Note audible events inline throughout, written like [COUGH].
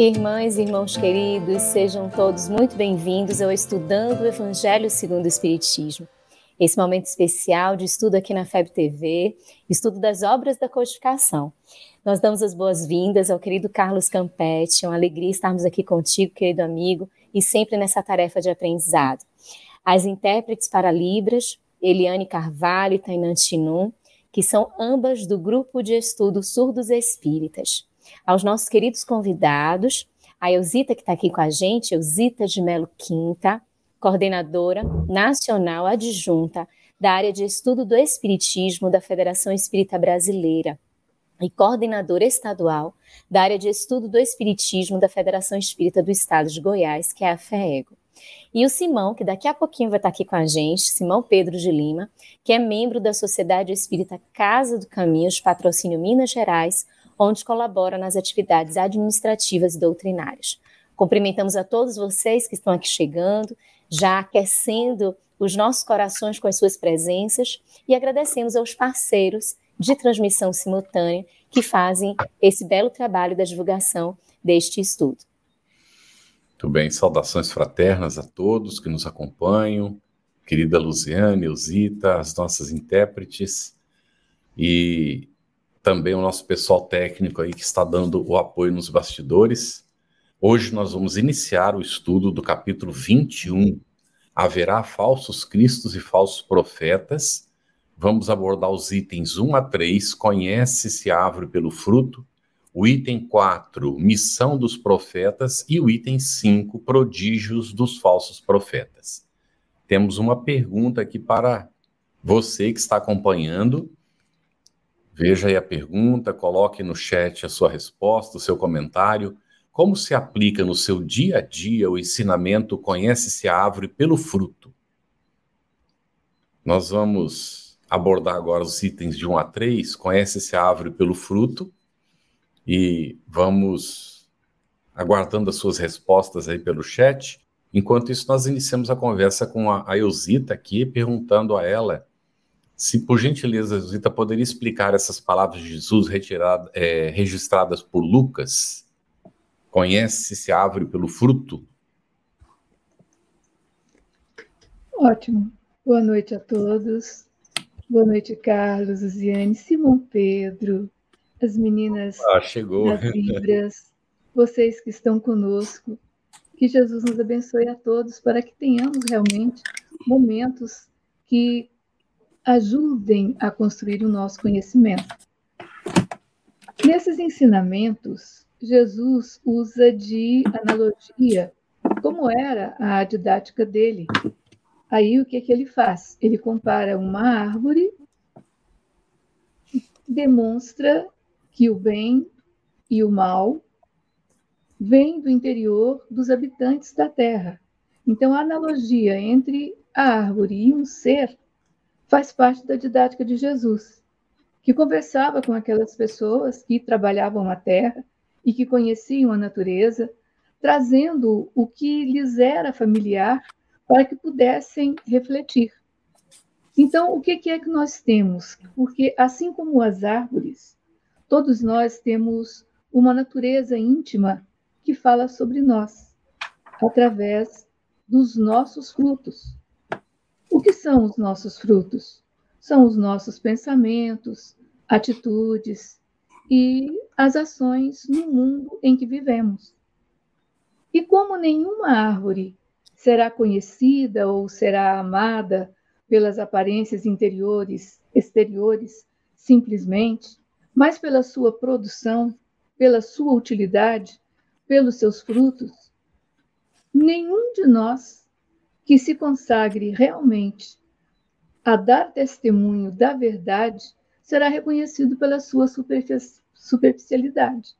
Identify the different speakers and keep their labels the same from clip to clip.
Speaker 1: Irmãs e irmãos queridos, sejam todos muito bem-vindos ao Estudando o Evangelho segundo o Espiritismo. Esse momento especial de estudo aqui na FEB TV, estudo das obras da codificação. Nós damos as boas-vindas ao querido Carlos Campetti, é uma alegria estarmos aqui contigo, querido amigo, e sempre nessa tarefa de aprendizado. As intérpretes para Libras, Eliane Carvalho e Tainan Chinum, que são ambas do grupo de estudo Surdos Espíritas aos nossos queridos convidados, a Elzita que está aqui com a gente, Elzita de Melo Quinta, coordenadora nacional adjunta da área de estudo do Espiritismo da Federação Espírita Brasileira e coordenadora estadual da área de estudo do Espiritismo da Federação Espírita do Estado de Goiás, que é a FEEGO. E o Simão, que daqui a pouquinho vai estar aqui com a gente, Simão Pedro de Lima, que é membro da Sociedade Espírita Casa do Caminho de Patrocínio Minas Gerais, onde colabora nas atividades administrativas e doutrinárias. Cumprimentamos a todos vocês que estão aqui chegando, já aquecendo os nossos corações com as suas presenças e agradecemos aos parceiros de transmissão simultânea que fazem esse belo trabalho da divulgação deste estudo.
Speaker 2: Muito bem, saudações fraternas a todos que nos acompanham, querida Luziane, Elzita, as nossas intérpretes, e também o nosso pessoal técnico aí que está dando o apoio nos bastidores. Hoje nós vamos iniciar o estudo do capítulo 21. Haverá falsos cristos e falsos profetas. Vamos abordar os itens 1 a 3, conhece-se a árvore pelo fruto. O item 4, missão dos profetas. E o item 5, prodígios dos falsos profetas. Temos uma pergunta aqui para você que está acompanhando Veja aí a pergunta, coloque no chat a sua resposta, o seu comentário. Como se aplica no seu dia a dia o ensinamento conhece-se a árvore pelo fruto? Nós vamos abordar agora os itens de 1 a 3, conhece-se a árvore pelo fruto, e vamos aguardando as suas respostas aí pelo chat. Enquanto isso, nós iniciamos a conversa com a Eusita aqui, perguntando a ela se, por gentileza, Zita, poderia explicar essas palavras de Jesus retirada, é, registradas por Lucas? Conhece-se a árvore pelo fruto?
Speaker 3: Ótimo. Boa noite a todos. Boa noite, Carlos, Luziane, Simão Pedro, as meninas
Speaker 2: ah, chegou.
Speaker 3: das Libras, vocês que estão conosco. Que Jesus nos abençoe a todos para que tenhamos realmente momentos que ajudem a construir o nosso conhecimento. Nesses ensinamentos, Jesus usa de analogia, como era a didática dele. Aí o que, é que ele faz? Ele compara uma árvore, demonstra que o bem e o mal vêm do interior dos habitantes da terra. Então, a analogia entre a árvore e um ser faz parte da didática de Jesus, que conversava com aquelas pessoas que trabalhavam a terra e que conheciam a natureza, trazendo o que lhes era familiar para que pudessem refletir. Então, o que é que nós temos? Porque, assim como as árvores, todos nós temos uma natureza íntima que fala sobre nós, através dos nossos frutos. O que são os nossos frutos? São os nossos pensamentos, atitudes e as ações no mundo em que vivemos. E como nenhuma árvore será conhecida ou será amada pelas aparências interiores, exteriores, simplesmente, mas pela sua produção, pela sua utilidade, pelos seus frutos, nenhum de nós que se consagre realmente a dar testemunho da verdade será reconhecido pela sua superficialidade.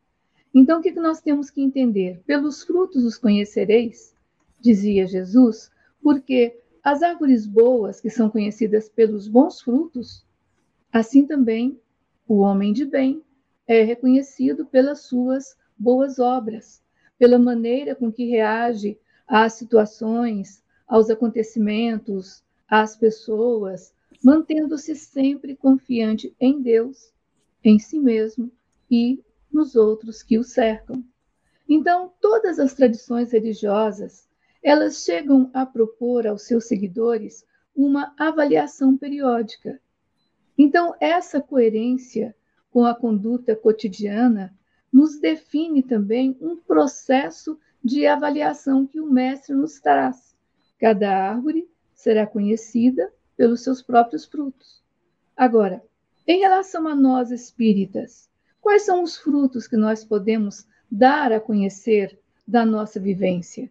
Speaker 3: Então, o que nós temos que entender? Pelos frutos os conhecereis, dizia Jesus, Porque as árvores boas, que são conhecidas pelos bons frutos, assim também o homem de bem é reconhecido pelas suas boas obras, pela maneira com que reage às situações, aos acontecimentos, às pessoas, mantendo-se sempre confiante em Deus, em si mesmo e nos outros que o cercam. Então, todas as tradições religiosas, elas chegam a propor aos seus seguidores uma avaliação periódica. Então, essa coerência com a conduta cotidiana nos define também um processo de avaliação que o mestre nos traz. Cada árvore será conhecida pelos seus próprios frutos. Agora, em relação a nós espíritas, quais são os frutos que nós podemos dar a conhecer da nossa vivência?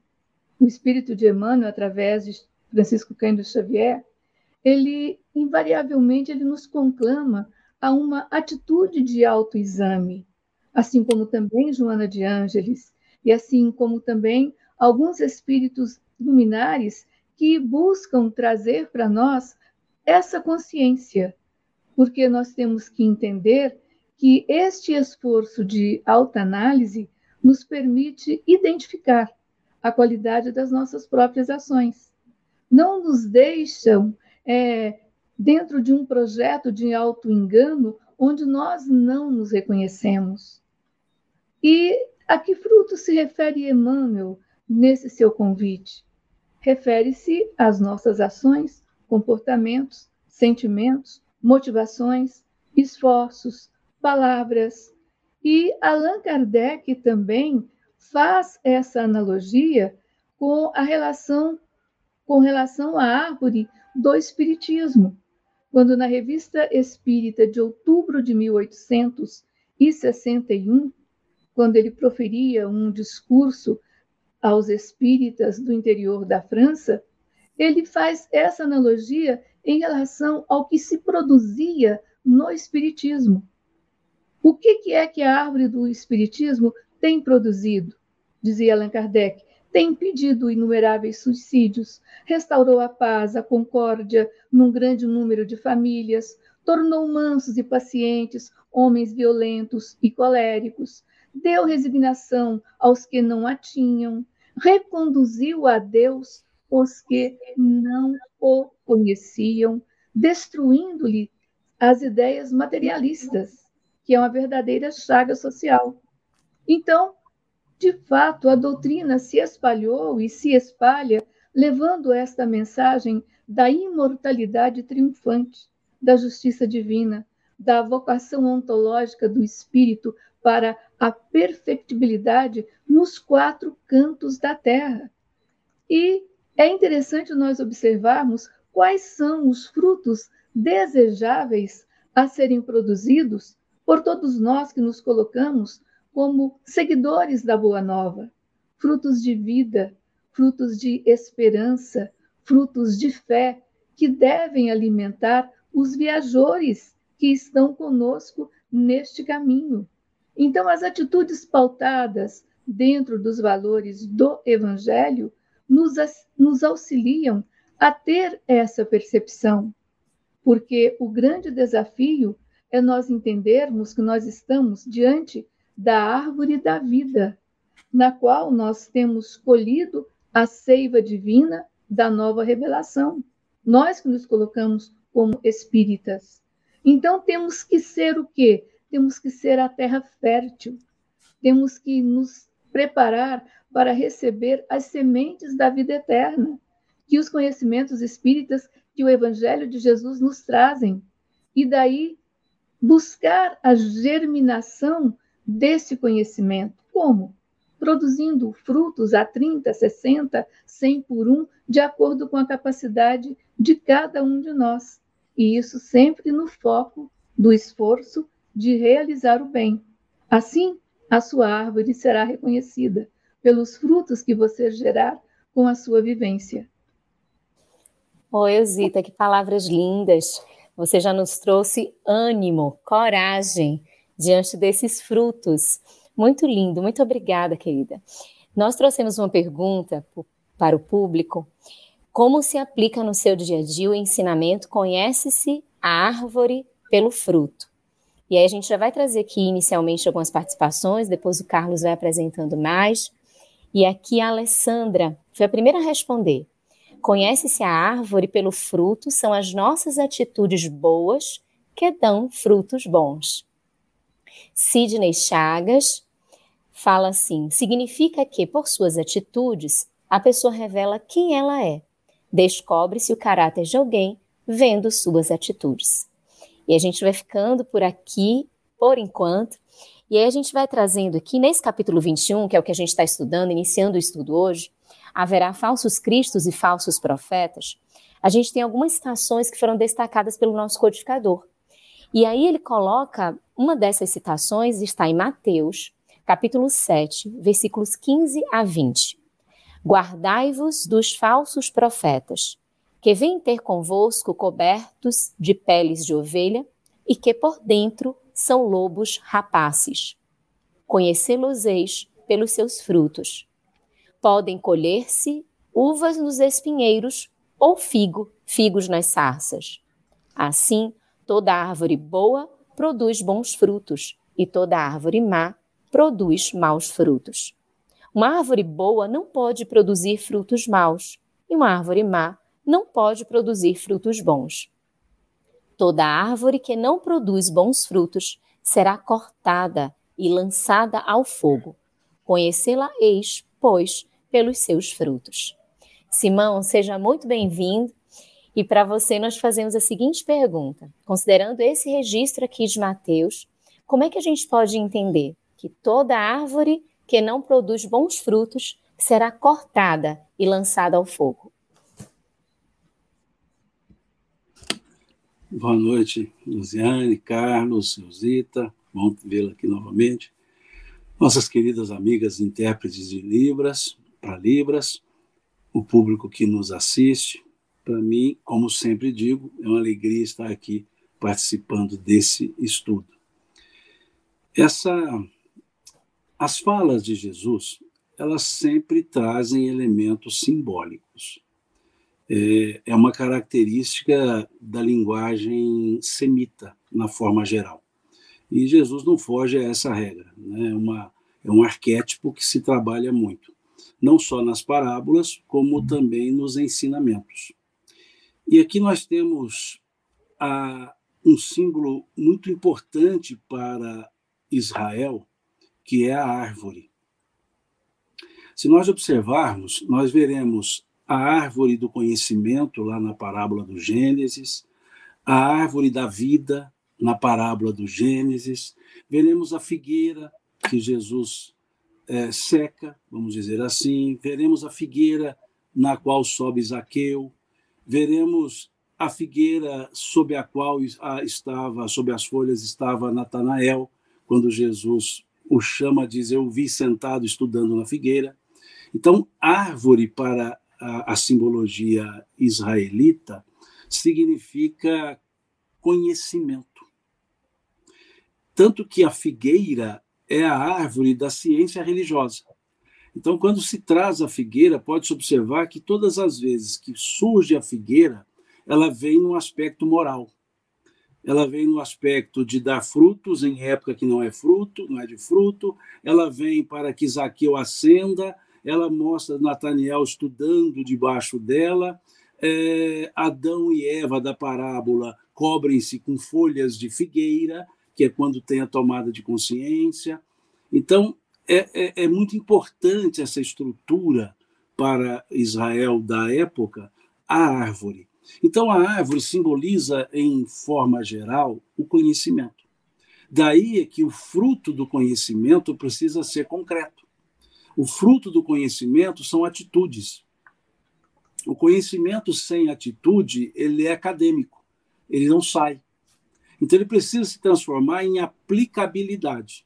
Speaker 3: O espírito de Emmanuel, através de Francisco Cândido Xavier, ele invariavelmente ele nos conclama a uma atitude de autoexame, assim como também Joana de Ângeles, e assim como também alguns espíritos luminares que buscam trazer para nós essa consciência, porque nós temos que entender que este esforço de autoanálise nos permite identificar a qualidade das nossas próprias ações. Não nos deixam é, dentro de um projeto de auto-engano onde nós não nos reconhecemos. E a que fruto se refere Emmanuel nesse seu convite? Refere-se às nossas ações comportamentos, sentimentos, motivações, esforços, palavras. E Allan Kardec também faz essa analogia com a relação com relação à árvore do espiritismo, quando na Revista Espírita de outubro de 1861, quando ele proferia um discurso aos espíritas do interior da França, ele faz essa analogia em relação ao que se produzia no Espiritismo. O que, que é que a árvore do Espiritismo tem produzido? Dizia Allan Kardec. Tem impedido inumeráveis suicídios, restaurou a paz, a concórdia num grande número de famílias, tornou mansos e pacientes homens violentos e coléricos, deu resignação aos que não a tinham, reconduziu a Deus os que não o conheciam, destruindo-lhe as ideias materialistas, que é uma verdadeira chaga social. Então, de fato, a doutrina se espalhou e se espalha, levando esta mensagem da imortalidade triunfante, da justiça divina, da vocação ontológica do espírito para a perfectibilidade nos quatro cantos da terra. E é interessante nós observarmos quais são os frutos desejáveis a serem produzidos por todos nós que nos colocamos como seguidores da Boa Nova. Frutos de vida, frutos de esperança, frutos de fé que devem alimentar os viajores que estão conosco neste caminho. Então, as atitudes pautadas dentro dos valores do Evangelho nos, nos auxiliam a ter essa percepção, porque o grande desafio é nós entendermos que nós estamos diante da árvore da vida, na qual nós temos colhido a seiva divina da nova revelação. Nós que nos colocamos como espíritas. Então temos que ser o quê? Temos que ser a terra fértil. Temos que nos preparar para receber as sementes da vida eterna, que os conhecimentos espíritas que o Evangelho de Jesus nos trazem. E daí buscar a germinação desse conhecimento. Como? Produzindo frutos a 30, 60, 100 por um, de acordo com a capacidade de cada um de nós. E isso sempre no foco do esforço de realizar o bem. Assim, a sua árvore será reconhecida pelos frutos que você gerar com a sua vivência.
Speaker 1: Oi, Zita, que palavras lindas. Você já nos trouxe ânimo, coragem diante desses frutos. Muito lindo, muito obrigada, querida. Nós trouxemos uma pergunta para o público. Como se aplica no seu dia a dia o ensinamento conhece-se a árvore pelo fruto? E aí a gente já vai trazer aqui inicialmente algumas participações, depois o Carlos vai apresentando mais. E aqui a Alessandra foi a primeira a responder. Conhece-se a árvore pelo fruto, são as nossas atitudes boas que dão frutos bons. Sidney Chagas fala assim: significa que, por suas atitudes, a pessoa revela quem ela é. Descobre-se o caráter de alguém vendo suas atitudes. E a gente vai ficando por aqui, por enquanto, e aí a gente vai trazendo aqui, nesse capítulo 21, que é o que a gente está estudando, iniciando o estudo hoje, haverá falsos cristos e falsos profetas, a gente tem algumas citações que foram destacadas pelo nosso codificador. E aí ele coloca, uma dessas citações está em Mateus, capítulo 7, versículos 15 a 20. Guardai-vos dos falsos profetas, que vêm ter convosco cobertos de peles de ovelha e que por dentro são lobos rapaces. Conhecê-los-eis pelos seus frutos. Podem colher-se uvas nos espinheiros ou figo, figos nas sarças. Assim, toda árvore boa produz bons frutos, e toda árvore má produz maus frutos. Uma árvore boa não pode produzir frutos maus, e uma árvore má não pode produzir frutos bons. Toda árvore que não produz bons frutos será cortada e lançada ao fogo. Conhecê-la-eis, pois, pelos seus frutos. Simão, seja muito bem-vindo. E para você, nós fazemos a seguinte pergunta: considerando esse registro aqui de Mateus, como é que a gente pode entender que toda árvore que não produz bons frutos será cortada e lançada ao fogo?
Speaker 4: Boa noite, Luziane, Carlos, Rosita, bom vê-la aqui novamente. Nossas queridas amigas intérpretes de Libras, para Libras, o público que nos assiste. Para mim, como sempre digo, é uma alegria estar aqui participando desse estudo. Essa, as falas de Jesus, elas sempre trazem elementos simbólicos. É, é uma característica da linguagem semita, na forma geral. E Jesus não foge a essa regra. Né? É, uma, é um arquétipo que se trabalha muito não só nas parábolas, como também nos ensinamentos. E aqui nós temos a, um símbolo muito importante para Israel, que é a árvore. Se nós observarmos, nós veremos a árvore do conhecimento, lá na parábola do Gênesis, a árvore da vida, na parábola do Gênesis, veremos a figueira que Jesus é, seca, vamos dizer assim, veremos a figueira na qual sobe Zaqueu, veremos a figueira sob a qual estava, sob as folhas estava Natanael, quando Jesus o chama, diz: Eu vi sentado estudando na figueira. Então, árvore para a, simbologia israelita significa conhecimento. Tanto que a figueira é a árvore da ciência religiosa. Então, quando se traz a figueira, pode-se observar que todas as vezes que surge a figueira, ela vem no aspecto moral. Ela vem no aspecto de dar frutos em época que não é fruto, não é de fruto. Ela vem para que Zaqueu acenda. Ela mostra Nataniel estudando debaixo dela. É, Adão e Eva da parábola cobrem-se com folhas de figueira que é quando tem a tomada de consciência. Então, é, é, é muito importante essa estrutura para Israel da época, a árvore. Então, a árvore simboliza, em forma geral, o conhecimento. Daí é que o fruto do conhecimento precisa ser concreto. O fruto do conhecimento são atitudes. O conhecimento sem atitude, ele é acadêmico, ele não sai. Então, ele precisa se transformar em aplicabilidade.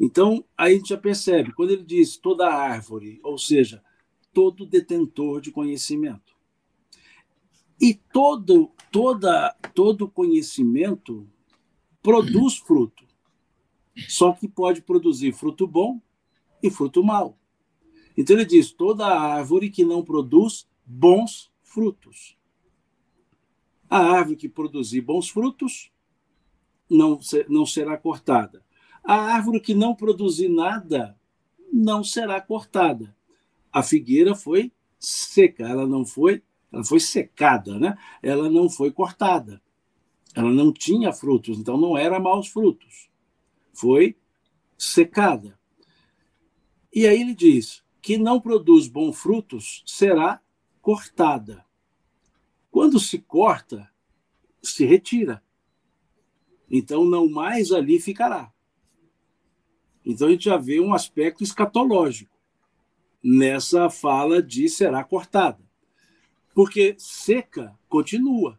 Speaker 4: Então, aí a gente já percebe, quando ele diz toda árvore, ou seja, todo detentor de conhecimento. E todo, toda, todo conhecimento produz fruto. Só que pode produzir fruto bom e fruto mau. Então ele diz: toda árvore que não produz bons frutos. A árvore que produzir bons frutos não, não será cortada. A árvore que não produzir nada não será cortada. A figueira foi seca, ela não foi, ela foi secada, né? Ela não foi cortada. Ela não tinha frutos, então não era maus frutos. Foi secada. E aí ele diz: que não produz bons frutos será cortada. Quando se corta, se retira. Então não mais ali ficará. Então a gente já vê um aspecto escatológico nessa fala de será cortada. Porque seca continua.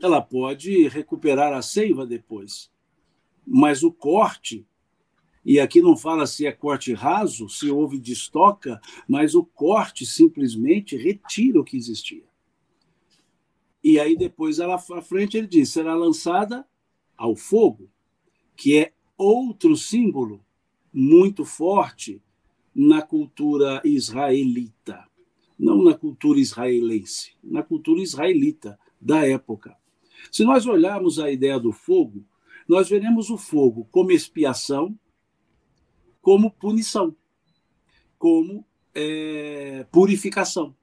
Speaker 4: Ela pode recuperar a seiva depois. Mas o corte e aqui não fala se é corte raso, se houve destoca, mas o corte simplesmente retira o que existia. E aí depois ela à frente ele diz: será lançada ao fogo, que é outro símbolo muito forte na cultura israelita, não na cultura israelense, na cultura israelita da época. Se nós olharmos a ideia do fogo, nós veremos o fogo como expiação, como punição, como é, purificação.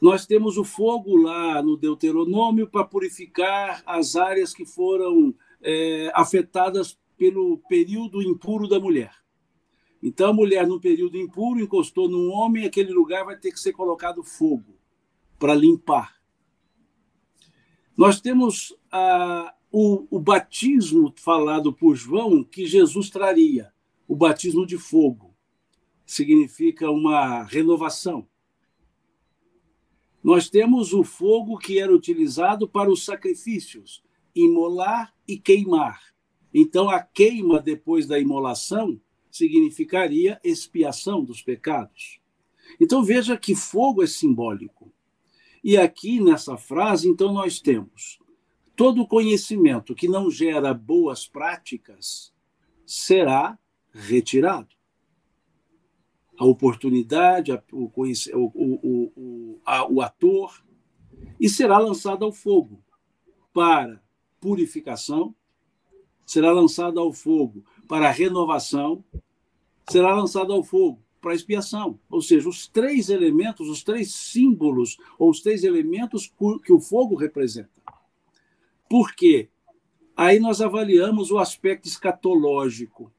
Speaker 4: Nós temos o fogo lá no Deuteronômio para purificar as áreas que foram é, afetadas pelo período impuro da mulher. Então, a mulher, no período impuro, encostou num homem, aquele lugar vai ter que ser colocado fogo para limpar. Nós temos a, o, o batismo falado por João que Jesus traria, o batismo de fogo. Significa uma renovação. Nós temos o fogo que era utilizado para os sacrifícios, imolar e queimar. Então, a queima depois da imolação significaria expiação dos pecados. Então, veja que fogo é simbólico. E aqui nessa frase, então, nós temos Todo conhecimento que não gera boas práticas será retirado. A oportunidade, o, o, o, a, o ator, e será lançado ao fogo para purificação, será lançado ao fogo para renovação, será lançado ao fogo para expiação. Ou seja, os três elementos, os três símbolos, ou os três elementos que o fogo representa. Por quê? Aí nós avaliamos o aspecto escatológico.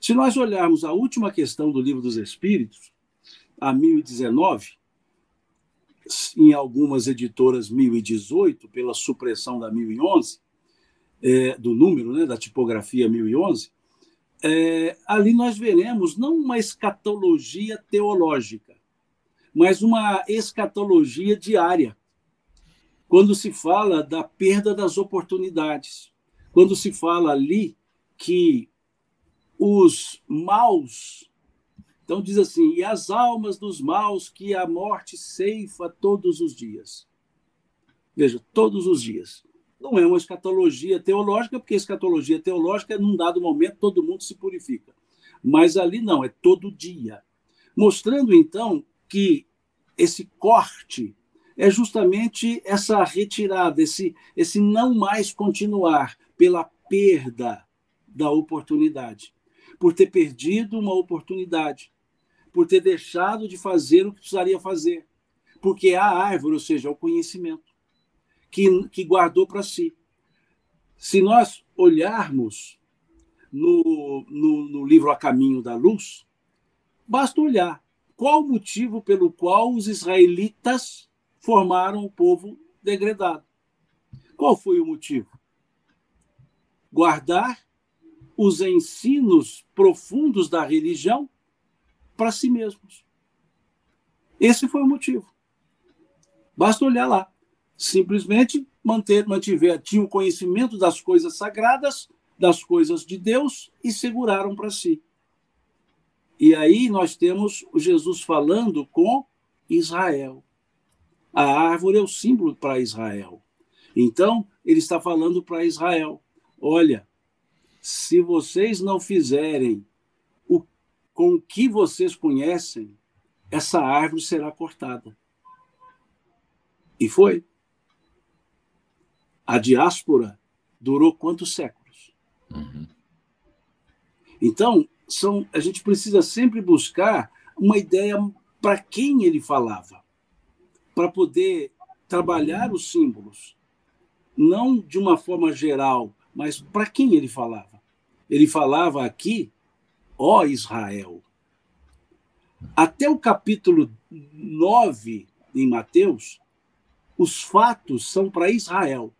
Speaker 4: Se nós olharmos a última questão do Livro dos Espíritos, a 1019, em algumas editoras 1018, pela supressão da 1011, é, do número, né, da tipografia 1011, é, ali nós veremos não uma escatologia teológica, mas uma escatologia diária quando se fala da perda das oportunidades, quando se fala ali que os maus, então diz assim, e as almas dos maus que a morte ceifa todos os dias. Veja, todos os dias. Não é uma escatologia teológica, porque escatologia teológica, num dado momento, todo mundo se purifica. Mas ali não, é todo dia. Mostrando, então, que esse corte é justamente essa retirada, esse, esse não mais continuar pela perda da oportunidade, por ter perdido uma oportunidade, por ter deixado de fazer o que precisaria fazer, porque a árvore, ou seja, o conhecimento, que, que guardou para si. Se nós olharmos no, no, no livro A Caminho da Luz, basta olhar qual o motivo pelo qual os israelitas formaram o povo degradado. Qual foi o motivo? Guardar os ensinos profundos da religião para si mesmos. Esse foi o motivo. Basta olhar lá. Simplesmente manter, mantiver, tinham conhecimento das coisas sagradas, das coisas de Deus e seguraram para si. E aí nós temos Jesus falando com Israel. A árvore é o símbolo para Israel. Então, ele está falando para Israel: olha, se vocês não fizerem o, com o que vocês conhecem, essa árvore será cortada. E foi. A diáspora durou quantos séculos? Uhum. Então, são, a gente precisa sempre buscar uma ideia para quem ele falava, para poder trabalhar os símbolos, não de uma forma geral, mas para quem ele falava. Ele falava aqui, ó Israel. Até o capítulo 9 em Mateus, os fatos são para Israel.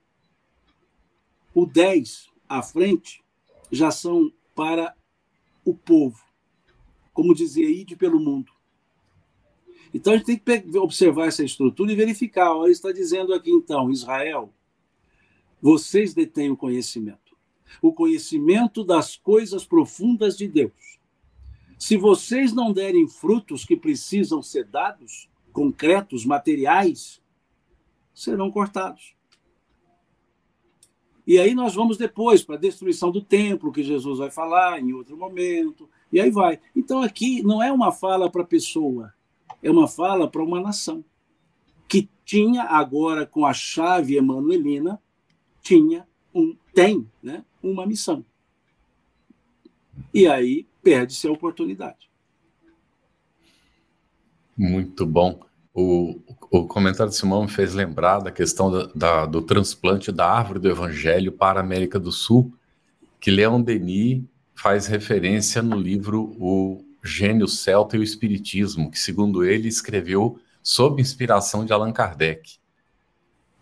Speaker 4: O 10 à frente já são para o povo. Como dizia Ide pelo mundo. Então a gente tem que observar essa estrutura e verificar. Olha, está dizendo aqui então, Israel, vocês detêm o conhecimento. O conhecimento das coisas profundas de Deus. Se vocês não derem frutos que precisam ser dados, concretos, materiais, serão cortados. E aí nós vamos depois para a destruição do templo, que Jesus vai falar em outro momento, e aí vai. Então aqui não é uma fala para a pessoa, é uma fala para uma nação que tinha agora com a chave emanuelina tinha um tem, né, uma missão. E aí perde-se a oportunidade.
Speaker 2: Muito bom. O, o comentário de Simão me fez lembrar da questão da, da, do transplante da árvore do Evangelho para a América do Sul, que Leon Denis faz referência no livro O Gênio Celta e o Espiritismo, que, segundo ele, escreveu sob inspiração de Allan Kardec.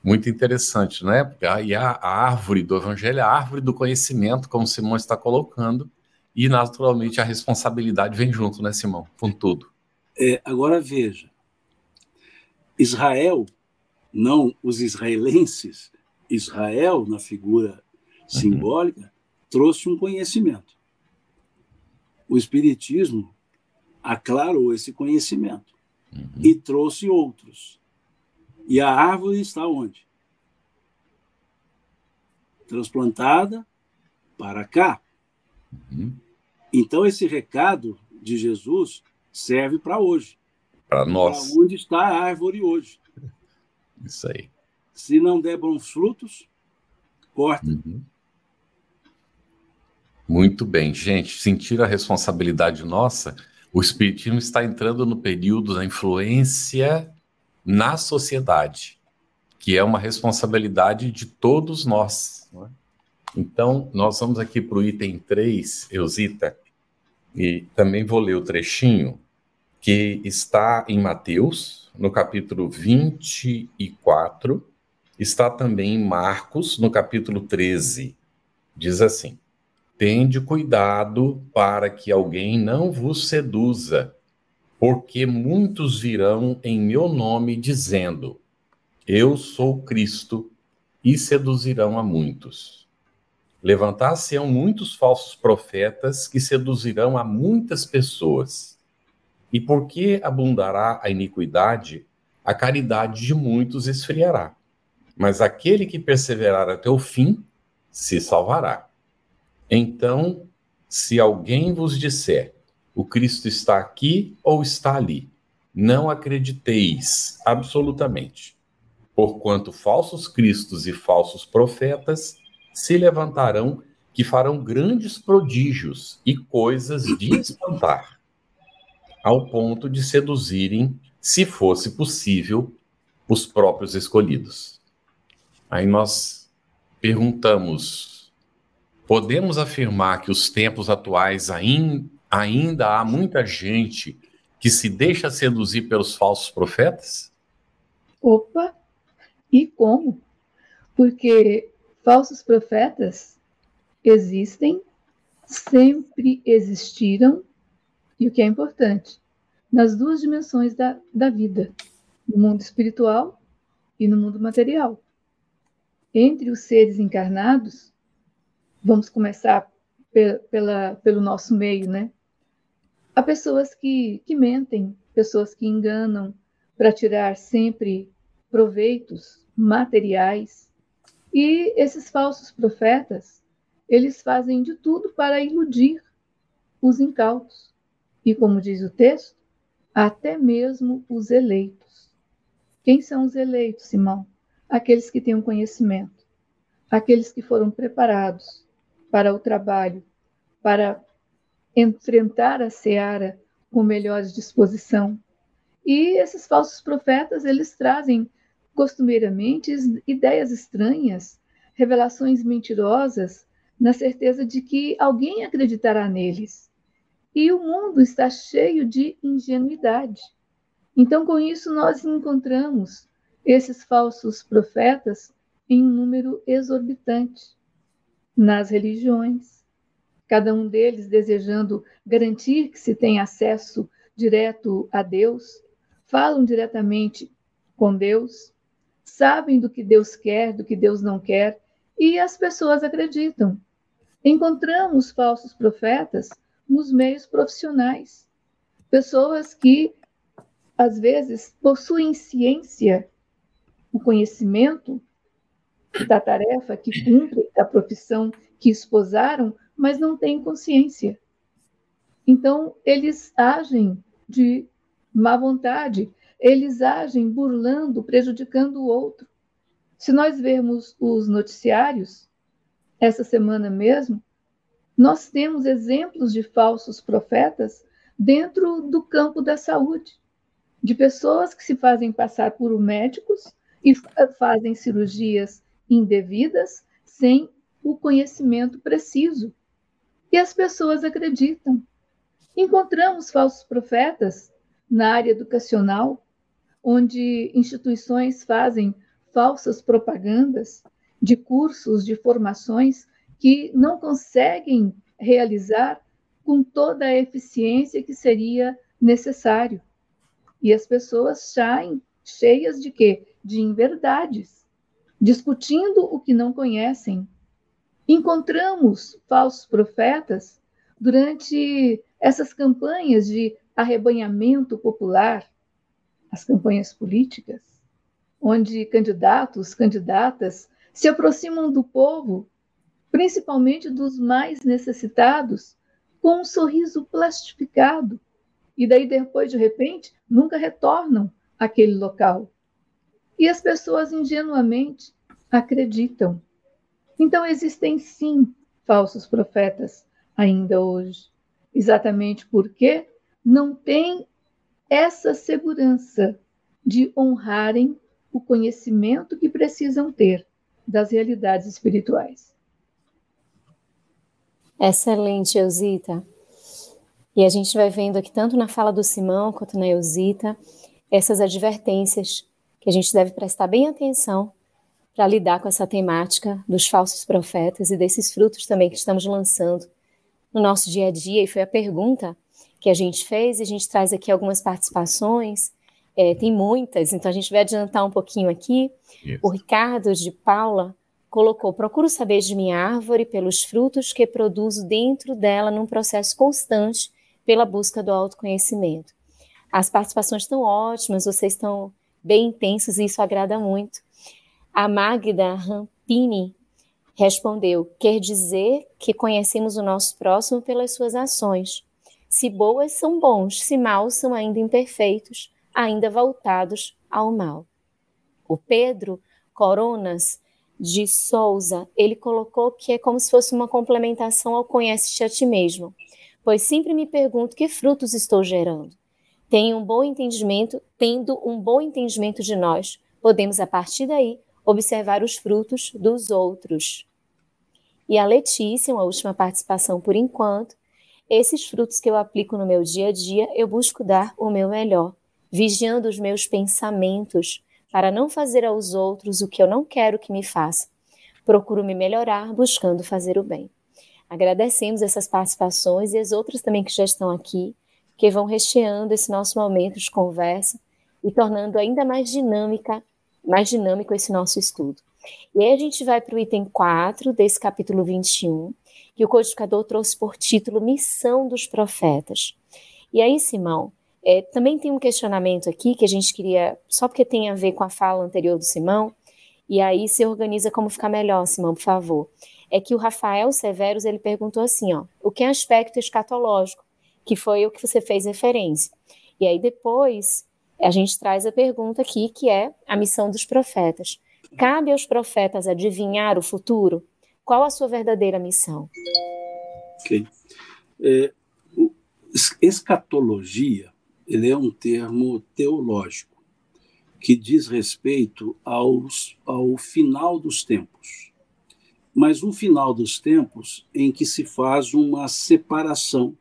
Speaker 2: Muito interessante, né? E a, a árvore do Evangelho é a árvore do conhecimento, como Simão está colocando, e naturalmente a responsabilidade vem junto, né, Simão? Com tudo.
Speaker 4: É, agora veja, Israel, não os israelenses, Israel, na figura simbólica, uhum. trouxe um conhecimento. O Espiritismo aclarou esse conhecimento uhum. e trouxe outros. E a árvore está onde? Transplantada para cá. Uhum. Então, esse recado de Jesus serve para hoje.
Speaker 2: Para nós.
Speaker 4: Para onde está a árvore hoje.
Speaker 2: Isso aí.
Speaker 4: Se não der bons frutos, corta. Uhum.
Speaker 2: Muito bem, gente. Sentir a responsabilidade nossa, o Espiritismo está entrando no período da influência na sociedade, que é uma responsabilidade de todos nós. É? Então, nós vamos aqui para o item 3, Eusita, e também vou ler o trechinho que está em Mateus, no capítulo 24, está também em Marcos, no capítulo 13. Diz assim: Tende cuidado para que alguém não vos seduza, porque muitos virão em meu nome dizendo: Eu sou Cristo, e seduzirão a muitos. Levantar-se-ão muitos falsos profetas que seduzirão a muitas pessoas e porque abundará a iniquidade, a caridade de muitos esfriará. Mas aquele que perseverar até o fim se salvará. Então, se alguém vos disser, o Cristo está aqui ou está ali, não acrediteis absolutamente, porquanto falsos cristos e falsos profetas se levantarão que farão grandes prodígios e coisas de espantar ao ponto de seduzirem, se fosse possível, os próprios escolhidos. Aí nós perguntamos: podemos afirmar que os tempos atuais ainda há muita gente que se deixa seduzir pelos falsos profetas?
Speaker 3: Opa! E como? Porque falsos profetas existem, sempre existiram e o que é importante, nas duas dimensões da, da vida, no mundo espiritual e no mundo material. Entre os seres encarnados, vamos começar pe pela, pelo nosso meio, né? Há pessoas que, que mentem, pessoas que enganam para tirar sempre proveitos materiais. E esses falsos profetas, eles fazem de tudo para iludir os incautos e, como diz o texto, até mesmo os eleitos. Quem são os eleitos, Simão? Aqueles que têm um conhecimento, aqueles que foram preparados para o trabalho, para enfrentar a seara com melhor disposição. E esses falsos profetas, eles trazem costumeiramente ideias estranhas, revelações mentirosas, na certeza de que alguém acreditará neles. E o mundo está cheio de ingenuidade. Então, com isso, nós encontramos esses falsos profetas em um número exorbitante nas religiões, cada um deles desejando garantir que se tem acesso direto a Deus, falam diretamente com Deus, sabem do que Deus quer, do que Deus não quer, e as pessoas acreditam. Encontramos falsos profetas nos meios profissionais, pessoas que às vezes possuem ciência, o conhecimento da tarefa que cumprem, da profissão que esposaram, mas não têm consciência. Então, eles agem de má vontade, eles agem burlando, prejudicando o outro. Se nós vermos os noticiários, essa semana mesmo, nós temos exemplos de falsos profetas dentro do campo da saúde, de pessoas que se fazem passar por médicos e fazem cirurgias indevidas sem o conhecimento preciso. E as pessoas acreditam. Encontramos falsos profetas na área educacional, onde instituições fazem falsas propagandas de cursos, de formações que não conseguem realizar com toda a eficiência que seria necessário. E as pessoas saem cheias de quê? De inverdades, discutindo o que não conhecem. Encontramos falsos profetas durante essas campanhas de arrebanhamento popular, as campanhas políticas, onde candidatos, candidatas se aproximam do povo, principalmente dos mais necessitados, com um sorriso plastificado, e daí depois, de repente, nunca retornam àquele local. E as pessoas ingenuamente acreditam. Então, existem sim falsos profetas ainda hoje, exatamente porque não têm essa segurança de honrarem o conhecimento que precisam ter das realidades espirituais.
Speaker 1: Excelente, Eusita. E a gente vai vendo aqui, tanto na fala do Simão quanto na Eusita, essas advertências que a gente deve prestar bem atenção para lidar com essa temática dos falsos profetas e desses frutos também que estamos lançando no nosso dia a dia. E foi a pergunta que a gente fez, e a gente traz aqui algumas participações, é, tem muitas, então a gente vai adiantar um pouquinho aqui. Isso. O Ricardo de Paula colocou: procuro saber de minha árvore pelos frutos que produzo dentro dela num processo constante pela busca do autoconhecimento. As participações estão ótimas, vocês estão bem intensos e isso agrada muito. A Magda Rampini respondeu: quer dizer que conhecemos o nosso próximo pelas suas ações. Se boas, são bons, se maus, são ainda imperfeitos, ainda voltados ao mal. O Pedro Coronas de Souza, ele colocou que é como se fosse uma complementação ao conhece-te a ti mesmo, pois sempre me pergunto que frutos estou gerando. Tenho um bom entendimento, tendo um bom entendimento de nós, podemos a partir daí observar os frutos dos outros. E a Letícia, uma última participação por enquanto, esses frutos que eu aplico no meu dia a dia, eu busco dar o meu melhor, vigiando os meus pensamentos para não fazer aos outros o que eu não quero que me faça. Procuro me melhorar buscando fazer o bem. Agradecemos essas participações e as outras também que já estão aqui, que vão recheando esse nosso momento de conversa e tornando ainda mais dinâmica, mais dinâmico esse nosso estudo. E aí a gente vai para o item 4 desse capítulo 21, que o codificador trouxe por título Missão dos Profetas. E aí, Simão, é, também tem um questionamento aqui que a gente queria, só porque tem a ver com a fala anterior do Simão, e aí se organiza como ficar melhor, Simão, por favor. É que o Rafael Severos, ele perguntou assim, ó, o que é aspecto escatológico, que foi o que você fez referência. E aí depois a gente traz a pergunta aqui, que é a missão dos profetas. Cabe aos profetas adivinhar o futuro? Qual a sua verdadeira missão?
Speaker 4: Ok. É, escatologia ele é um termo teológico que diz respeito aos, ao final dos tempos. Mas um final dos tempos em que se faz uma separação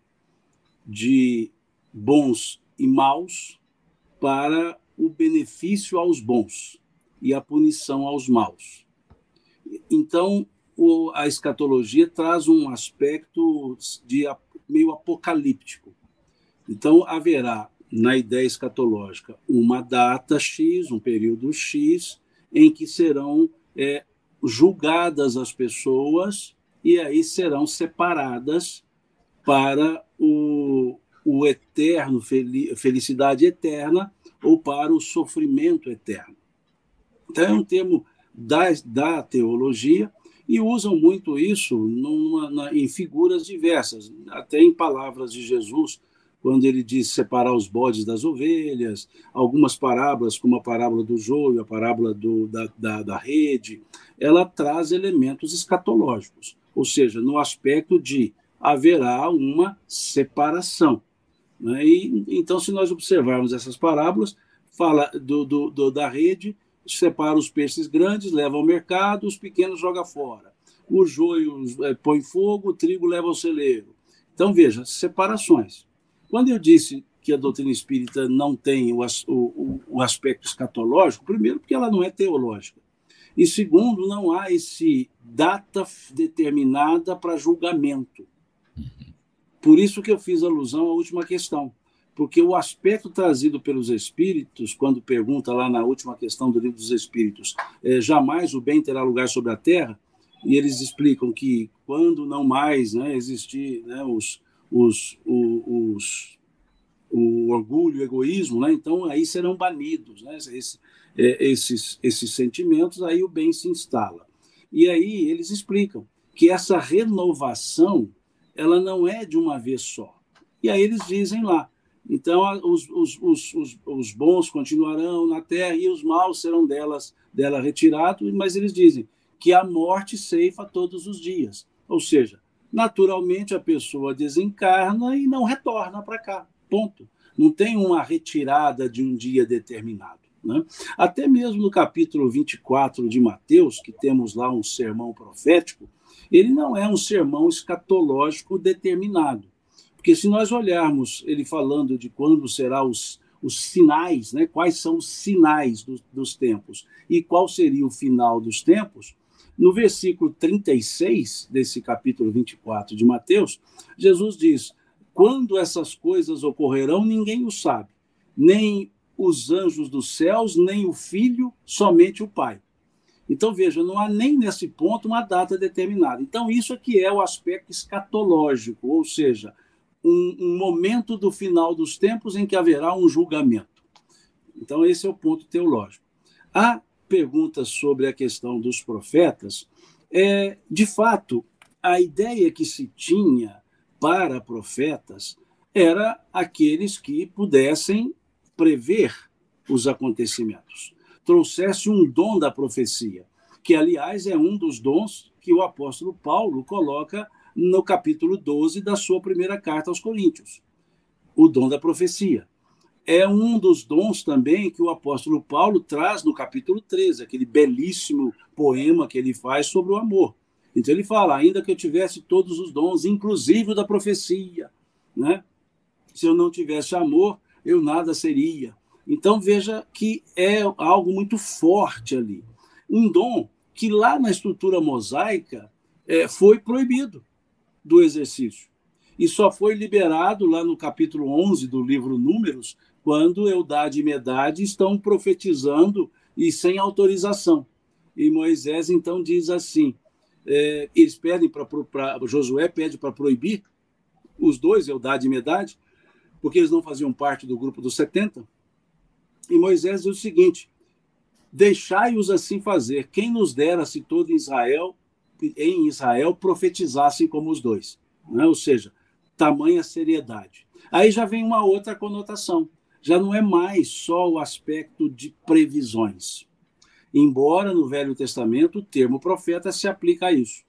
Speaker 4: de bons e maus para o benefício aos bons e a punição aos maus. Então, o, a escatologia traz um aspecto de meio apocalíptico. Então, haverá, na ideia escatológica, uma data X, um período X, em que serão é, julgadas as pessoas e aí serão separadas para o, o eterno, felicidade eterna, ou para o sofrimento eterno. Então, é um termo da, da teologia e usam muito isso numa, na, em figuras diversas, até em palavras de Jesus, quando ele diz separar os bodes das ovelhas, algumas parábolas, como a parábola do joio, a parábola do, da, da, da rede, ela traz elementos escatológicos, ou seja, no aspecto de haverá uma separação. Né? E, então, se nós observarmos essas parábolas, fala do, do, do, da rede, separa os peixes grandes, leva ao mercado, os pequenos joga fora. O joio é, põe fogo, o trigo leva ao celeiro. Então, veja, separações. Quando eu disse que a doutrina espírita não tem o, o, o aspecto escatológico, primeiro, porque ela não é teológica. E segundo, não há esse data determinada para julgamento. Por isso que eu fiz alusão à última questão, porque o aspecto trazido pelos espíritos, quando pergunta lá na última questão do livro dos espíritos, é, jamais o bem terá lugar sobre a terra, e eles explicam que quando não mais né, existir né, os, os, os, os, o orgulho, o egoísmo, né, então aí serão banidos né, é, esses, esses sentimentos, aí o bem se instala. E aí eles explicam que essa renovação ela não é de uma vez só. E aí eles dizem lá, então os, os, os, os, bons continuarão na terra e os maus serão delas dela retirados, mas eles dizem que a morte ceifa todos os dias. Ou seja, naturalmente a pessoa desencarna e não retorna para cá. Ponto. Não tem uma retirada de um dia determinado. Né? Até mesmo no capítulo 24 de Mateus, que temos lá um sermão profético, ele não é um sermão escatológico determinado. Porque se nós olharmos ele falando de quando será os, os sinais, né, quais são os sinais do, dos tempos e qual seria o final dos tempos, no versículo 36 desse capítulo 24 de Mateus, Jesus diz: Quando essas coisas ocorrerão, ninguém o sabe, nem os anjos dos céus, nem o filho, somente o Pai. Então, veja, não há nem nesse ponto uma data determinada. Então, isso aqui é o aspecto escatológico, ou seja, um, um momento do final dos tempos em que haverá um julgamento. Então, esse é o ponto teológico. A pergunta sobre a questão dos profetas é, de fato, a ideia que se tinha para profetas era aqueles que pudessem prever os acontecimentos trouxesse um dom da profecia, que, aliás, é um dos dons que o apóstolo Paulo coloca no capítulo 12 da sua primeira carta aos Coríntios. O dom da profecia. É um dos dons também que o apóstolo Paulo traz no capítulo 13, aquele belíssimo poema que ele faz sobre o amor. Então ele fala: ainda que eu tivesse todos os dons, inclusive o da profecia, né? se eu não tivesse amor, eu nada seria. Então veja que é algo muito forte ali. Um dom que lá na estrutura mosaica é, foi proibido do exercício. E só foi liberado lá no capítulo 11 do livro Números, quando Eudade e Medade estão profetizando e sem autorização. E Moisés então diz assim: é, eles pedem para Josué pede para proibir os dois, Eudade e Medade, porque eles não faziam parte do grupo dos 70. E Moisés diz o seguinte: Deixai-os assim fazer. Quem nos dera se todo Israel, em Israel, profetizassem como os dois. Né? Ou seja, tamanha seriedade. Aí já vem uma outra conotação. já não é mais só o aspecto de previsões. Embora no Velho Testamento o termo profeta se aplica a isso.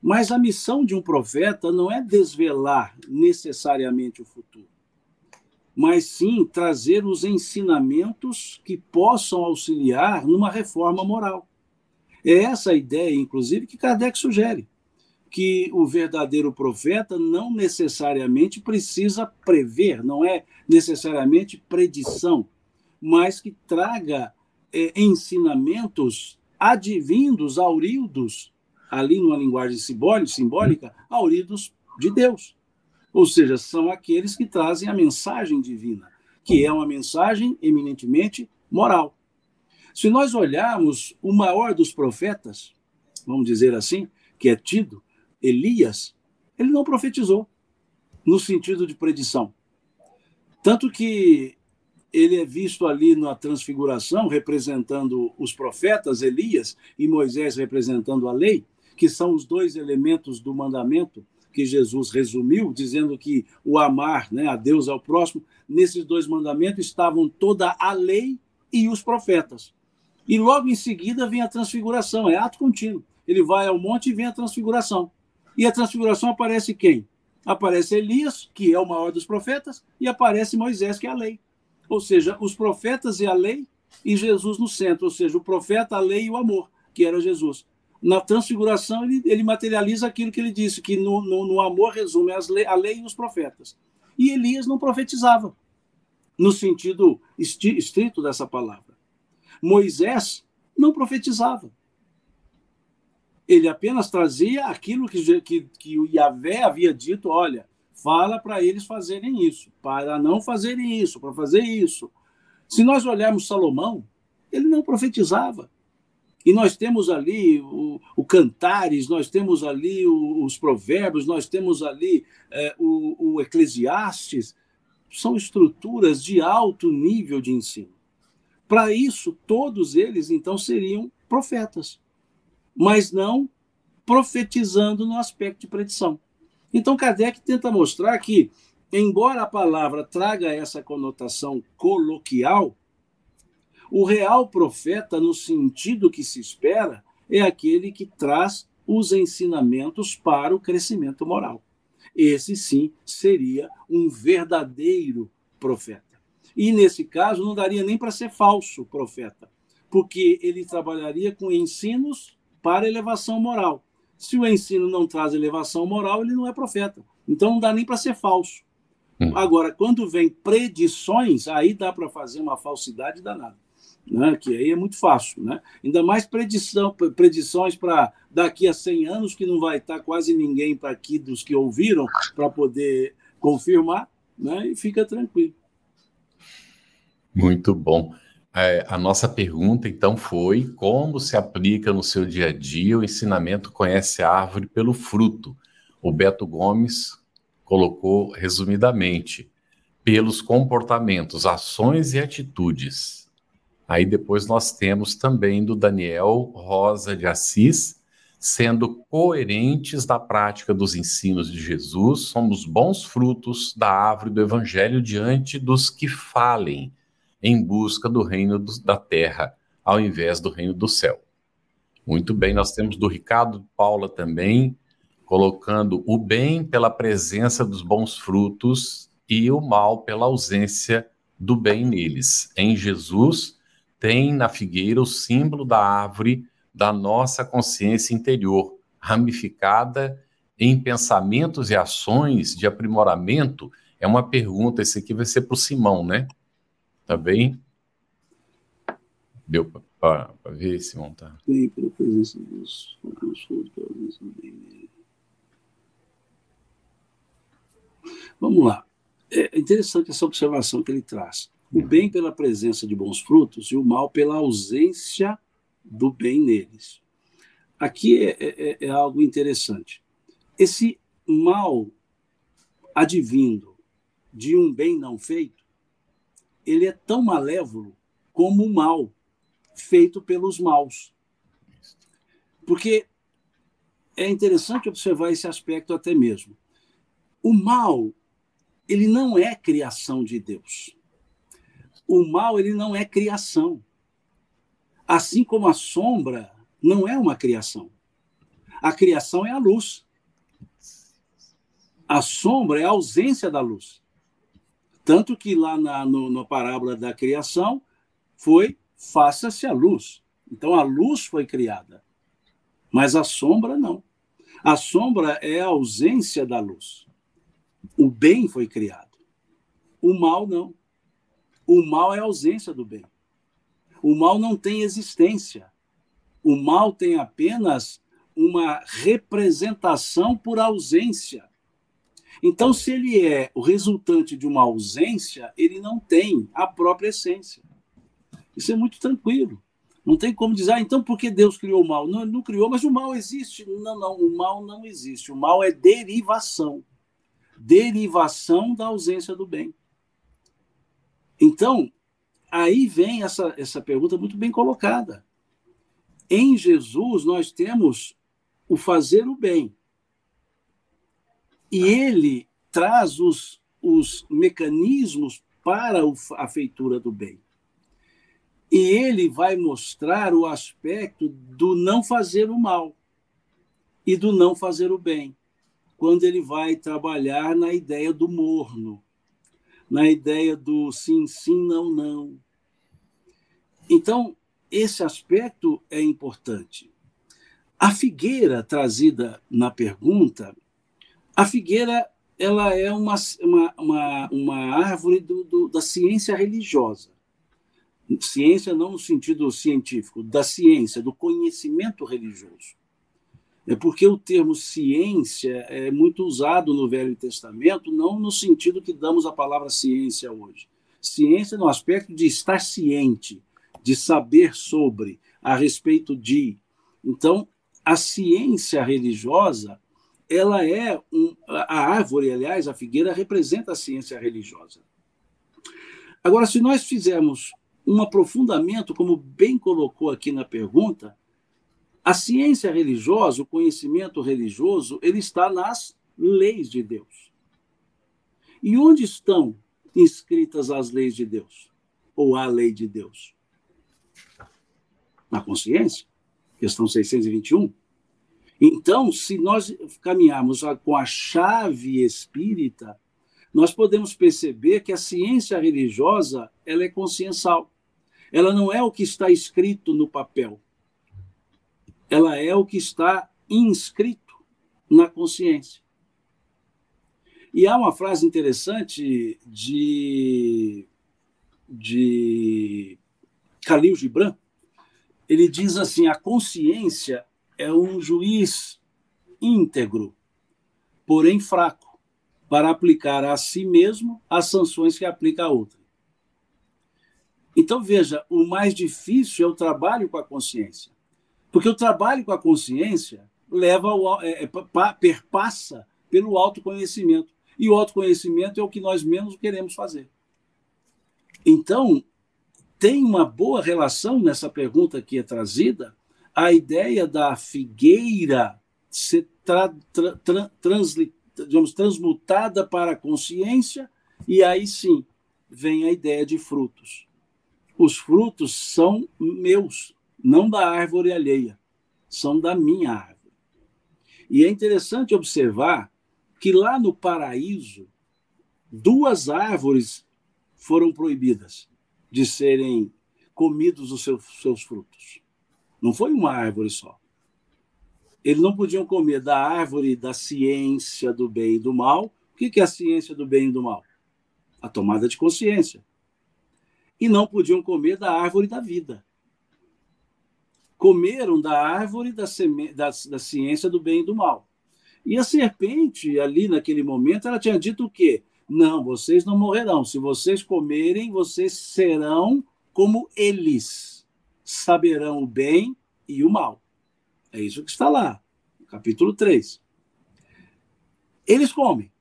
Speaker 4: Mas a missão de um profeta não é desvelar necessariamente o futuro, mas sim trazer os ensinamentos que possam auxiliar numa reforma moral. É essa a ideia, inclusive, que Kardec sugere, que o verdadeiro profeta não necessariamente precisa prever, não é necessariamente predição, mas que traga é, ensinamentos advindos, auridos ali numa linguagem simbólica, auridos de Deus. Ou seja, são aqueles que trazem a mensagem divina, que é uma mensagem eminentemente moral. Se nós olharmos o maior dos profetas, vamos dizer assim, que é tido, Elias, ele não profetizou no sentido de predição. Tanto que ele é visto ali na transfiguração, representando os profetas, Elias, e Moisés representando a lei, que são os dois elementos do mandamento que Jesus resumiu, dizendo que o amar né, a Deus ao próximo, nesses dois mandamentos estavam toda a lei e os profetas. E logo em seguida vem a transfiguração, é ato contínuo. Ele vai ao monte e vem a transfiguração. E a transfiguração aparece quem? Aparece Elias, que é o maior dos profetas, e aparece Moisés, que é a lei. Ou seja, os profetas e a lei, e Jesus no centro, ou seja, o profeta, a lei e o amor, que era Jesus na transfiguração, ele, ele materializa aquilo que ele disse, que no, no, no amor resume lei, a lei e os profetas. E Elias não profetizava, no sentido estrito dessa palavra. Moisés não profetizava. Ele apenas trazia aquilo que, que, que o Yahvé havia dito: olha, fala para eles fazerem isso, para não fazerem isso, para fazer isso. Se nós olharmos Salomão, ele não profetizava. E nós temos ali o, o Cantares, nós temos ali o, os Provérbios, nós temos ali é, o, o Eclesiastes. São estruturas de alto nível de ensino. Para isso, todos eles, então, seriam profetas, mas não profetizando no aspecto de predição. Então, Kardec tenta mostrar que, embora a palavra traga essa conotação coloquial, o real profeta, no sentido que se espera, é aquele que traz os ensinamentos para o crescimento moral. Esse sim seria um verdadeiro profeta. E nesse caso não daria nem para ser falso profeta, porque ele trabalharia com ensinos para elevação moral. Se o ensino não traz elevação moral, ele não é profeta. Então não dá nem para ser falso. Hum. Agora, quando vem predições, aí dá para fazer uma falsidade danada né? que aí é muito fácil. Né? Ainda mais predição, predições para daqui a 100 anos, que não vai estar quase ninguém para aqui dos que ouviram para poder confirmar, né? e fica tranquilo.
Speaker 2: Muito bom. É, a nossa pergunta, então, foi como se aplica no seu dia a dia o ensinamento conhece a árvore pelo fruto. O Beto Gomes colocou resumidamente, pelos comportamentos, ações e atitudes. Aí depois nós temos também do Daniel Rosa de Assis, sendo coerentes da prática dos ensinos de Jesus, somos bons frutos da árvore do Evangelho diante dos que falem em busca do reino do, da terra, ao invés do reino do céu. Muito bem, nós temos do Ricardo Paula também, colocando o bem pela presença dos bons frutos e o mal pela ausência do bem neles. Em Jesus, tem na figueira o símbolo da árvore da nossa consciência interior, ramificada em pensamentos e ações de aprimoramento. É uma pergunta, esse aqui vai ser para o Simão, né? Tá bem? Deu para ver, Simão? Tá. Bem, pela presença dos
Speaker 4: Vamos lá. É interessante essa observação que ele traz o bem pela presença de bons frutos e o mal pela ausência do bem neles. Aqui é, é, é, é algo interessante. Esse mal advindo de um bem não feito, ele é tão malévolo como o mal feito pelos maus. Porque é interessante observar esse aspecto até mesmo. O mal, ele não é criação de Deus. O mal ele não é criação. Assim como a sombra não é uma criação. A criação é a luz. A sombra é a ausência da luz. Tanto que lá na, no, na parábola da criação foi faça-se a luz. Então a luz foi criada, mas a sombra não. A sombra é a ausência da luz. O bem foi criado, o mal não. O mal é a ausência do bem. O mal não tem existência. O mal tem apenas uma representação por ausência. Então, se ele é o resultante de uma ausência, ele não tem a própria essência. Isso é muito tranquilo. Não tem como dizer, ah, então por que Deus criou o mal? Não, ele não criou, mas o mal existe. Não, não, o mal não existe. O mal é derivação. Derivação da ausência do bem. Então, aí vem essa, essa pergunta muito bem colocada. Em Jesus, nós temos o fazer o bem. E ele traz os, os mecanismos para a feitura do bem. E ele vai mostrar o aspecto do não fazer o mal e do não fazer o bem, quando ele vai trabalhar na ideia do morno, na ideia do sim, sim, não, não. Então, esse aspecto é importante. A figueira trazida na pergunta, a figueira ela é uma, uma, uma, uma árvore do, do, da ciência religiosa. Ciência não no sentido científico, da ciência, do conhecimento religioso. É porque o termo ciência é muito usado no Velho Testamento, não no sentido que damos a palavra ciência hoje. Ciência no aspecto de estar ciente, de saber sobre, a respeito de. Então, a ciência religiosa, ela é um, a árvore, aliás, a figueira representa a ciência religiosa. Agora, se nós fizermos um aprofundamento, como bem colocou aqui na pergunta, a ciência religiosa, o conhecimento religioso, ele está nas leis de Deus. E onde estão inscritas as leis de Deus? Ou a lei de Deus? Na consciência questão 621. Então, se nós caminharmos com a chave espírita, nós podemos perceber que a ciência religiosa ela é consciencial. Ela não é o que está escrito no papel. Ela é o que está inscrito na consciência. E há uma frase interessante de, de Khalil Gibran, ele diz assim: a consciência é um juiz íntegro, porém fraco, para aplicar a si mesmo as sanções que aplica a outra. Então, veja, o mais difícil é o trabalho com a consciência. Porque o trabalho com a consciência leva é, é, perpassa pelo autoconhecimento. E o autoconhecimento é o que nós menos queremos fazer. Então, tem uma boa relação nessa pergunta que é trazida a ideia da figueira ser tra, tra, tra, transli, digamos, transmutada para a consciência, e aí sim vem a ideia de frutos. Os frutos são meus, não da árvore alheia, são da minha árvore. E é interessante observar que lá no paraíso, duas árvores foram proibidas de serem comidos os seus, seus frutos. Não foi uma árvore só. Eles não podiam comer da árvore da ciência do bem e do mal. O que é a ciência do bem e do mal? A tomada de consciência. E não podiam comer da árvore da vida. Comeram da árvore da, da, da ciência do bem e do mal. E a serpente, ali naquele momento, ela tinha dito o quê? Não, vocês não morrerão. Se vocês comerem, vocês serão como eles. Saberão o bem e o mal. É isso que está lá, capítulo 3. Eles comem.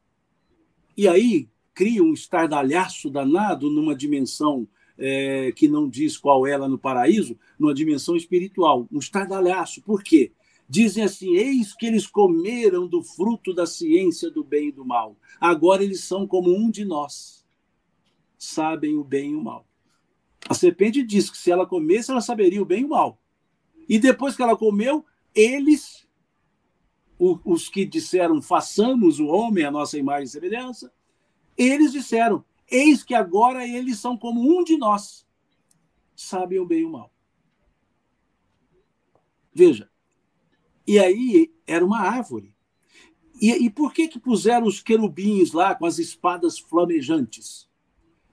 Speaker 4: E aí cria um estardalhaço danado numa dimensão é, que não diz qual lá no paraíso, numa dimensão espiritual. Um estardalhaço. Por quê? Dizem assim: eis que eles comeram do fruto da ciência do bem e do mal. Agora eles são como um de nós, sabem o bem e o mal. A serpente disse que se ela comesse, ela saberia o bem e o mal. E depois que ela comeu, eles, os que disseram, façamos o homem a nossa imagem e semelhança, eles disseram, eis que agora eles são como um de nós, sabem o bem e o mal. Veja, e aí era uma árvore. E, e por que que puseram os querubins lá com as espadas flamejantes?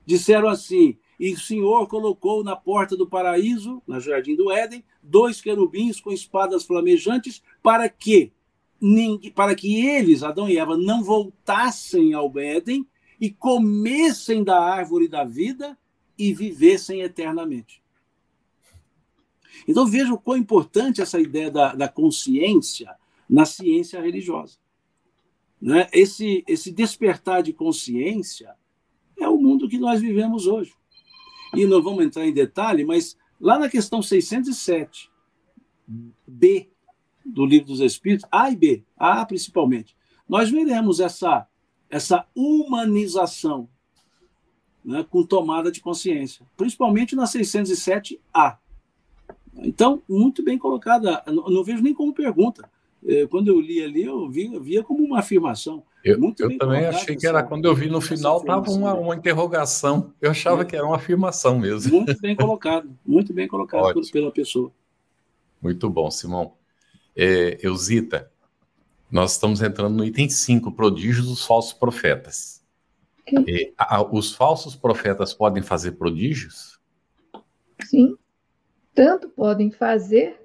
Speaker 4: Disseram assim, e o Senhor colocou na porta do paraíso, na jardim do Éden, dois querubins com espadas flamejantes, para que para que eles, Adão e Eva, não voltassem ao Éden e comessem da árvore da vida e vivessem eternamente. Então veja o quão importante essa ideia da, da consciência na ciência religiosa. Né? Esse, esse despertar de consciência é o mundo que nós vivemos hoje. E não vamos entrar em detalhe, mas lá na questão 607, B do Livro dos Espíritos, A e B, A principalmente, nós veremos essa, essa humanização né, com tomada de consciência, principalmente na 607A. Então, muito bem colocada, não, não vejo nem como pergunta. É, quando eu li ali, eu via, via como uma afirmação.
Speaker 2: Eu, eu também achei que era, quando eu vi no final, estava uma, uma interrogação. Eu achava é. que era uma afirmação mesmo.
Speaker 4: Muito bem colocado, muito bem colocado por, pela pessoa.
Speaker 2: Muito bom, Simão. É, Eusita, nós estamos entrando no item 5, prodígios dos falsos profetas. É, a, os falsos profetas podem fazer prodígios?
Speaker 3: Sim, tanto podem fazer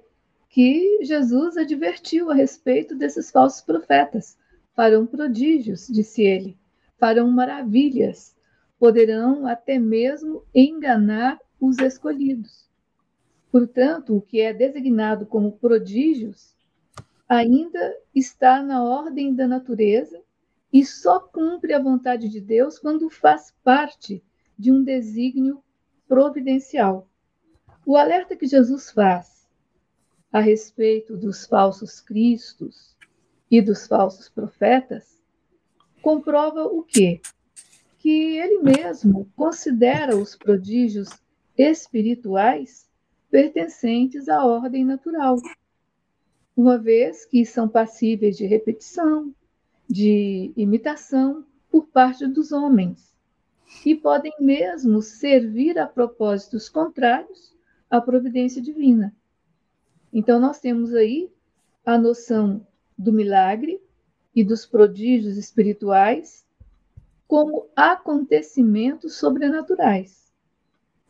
Speaker 3: que Jesus advertiu a respeito desses falsos profetas. Farão prodígios, disse ele, farão maravilhas, poderão até mesmo enganar os escolhidos. Portanto, o que é designado como prodígios ainda está na ordem da natureza e só cumpre a vontade de Deus quando faz parte de um desígnio providencial. O alerta que Jesus faz a respeito dos falsos cristos e dos falsos profetas, comprova o quê? Que ele mesmo considera os prodígios espirituais pertencentes à ordem natural, uma vez que são passíveis de repetição, de imitação por parte dos homens, e podem mesmo servir a propósitos contrários à providência divina. Então, nós temos aí a noção do milagre e dos prodígios espirituais como acontecimentos sobrenaturais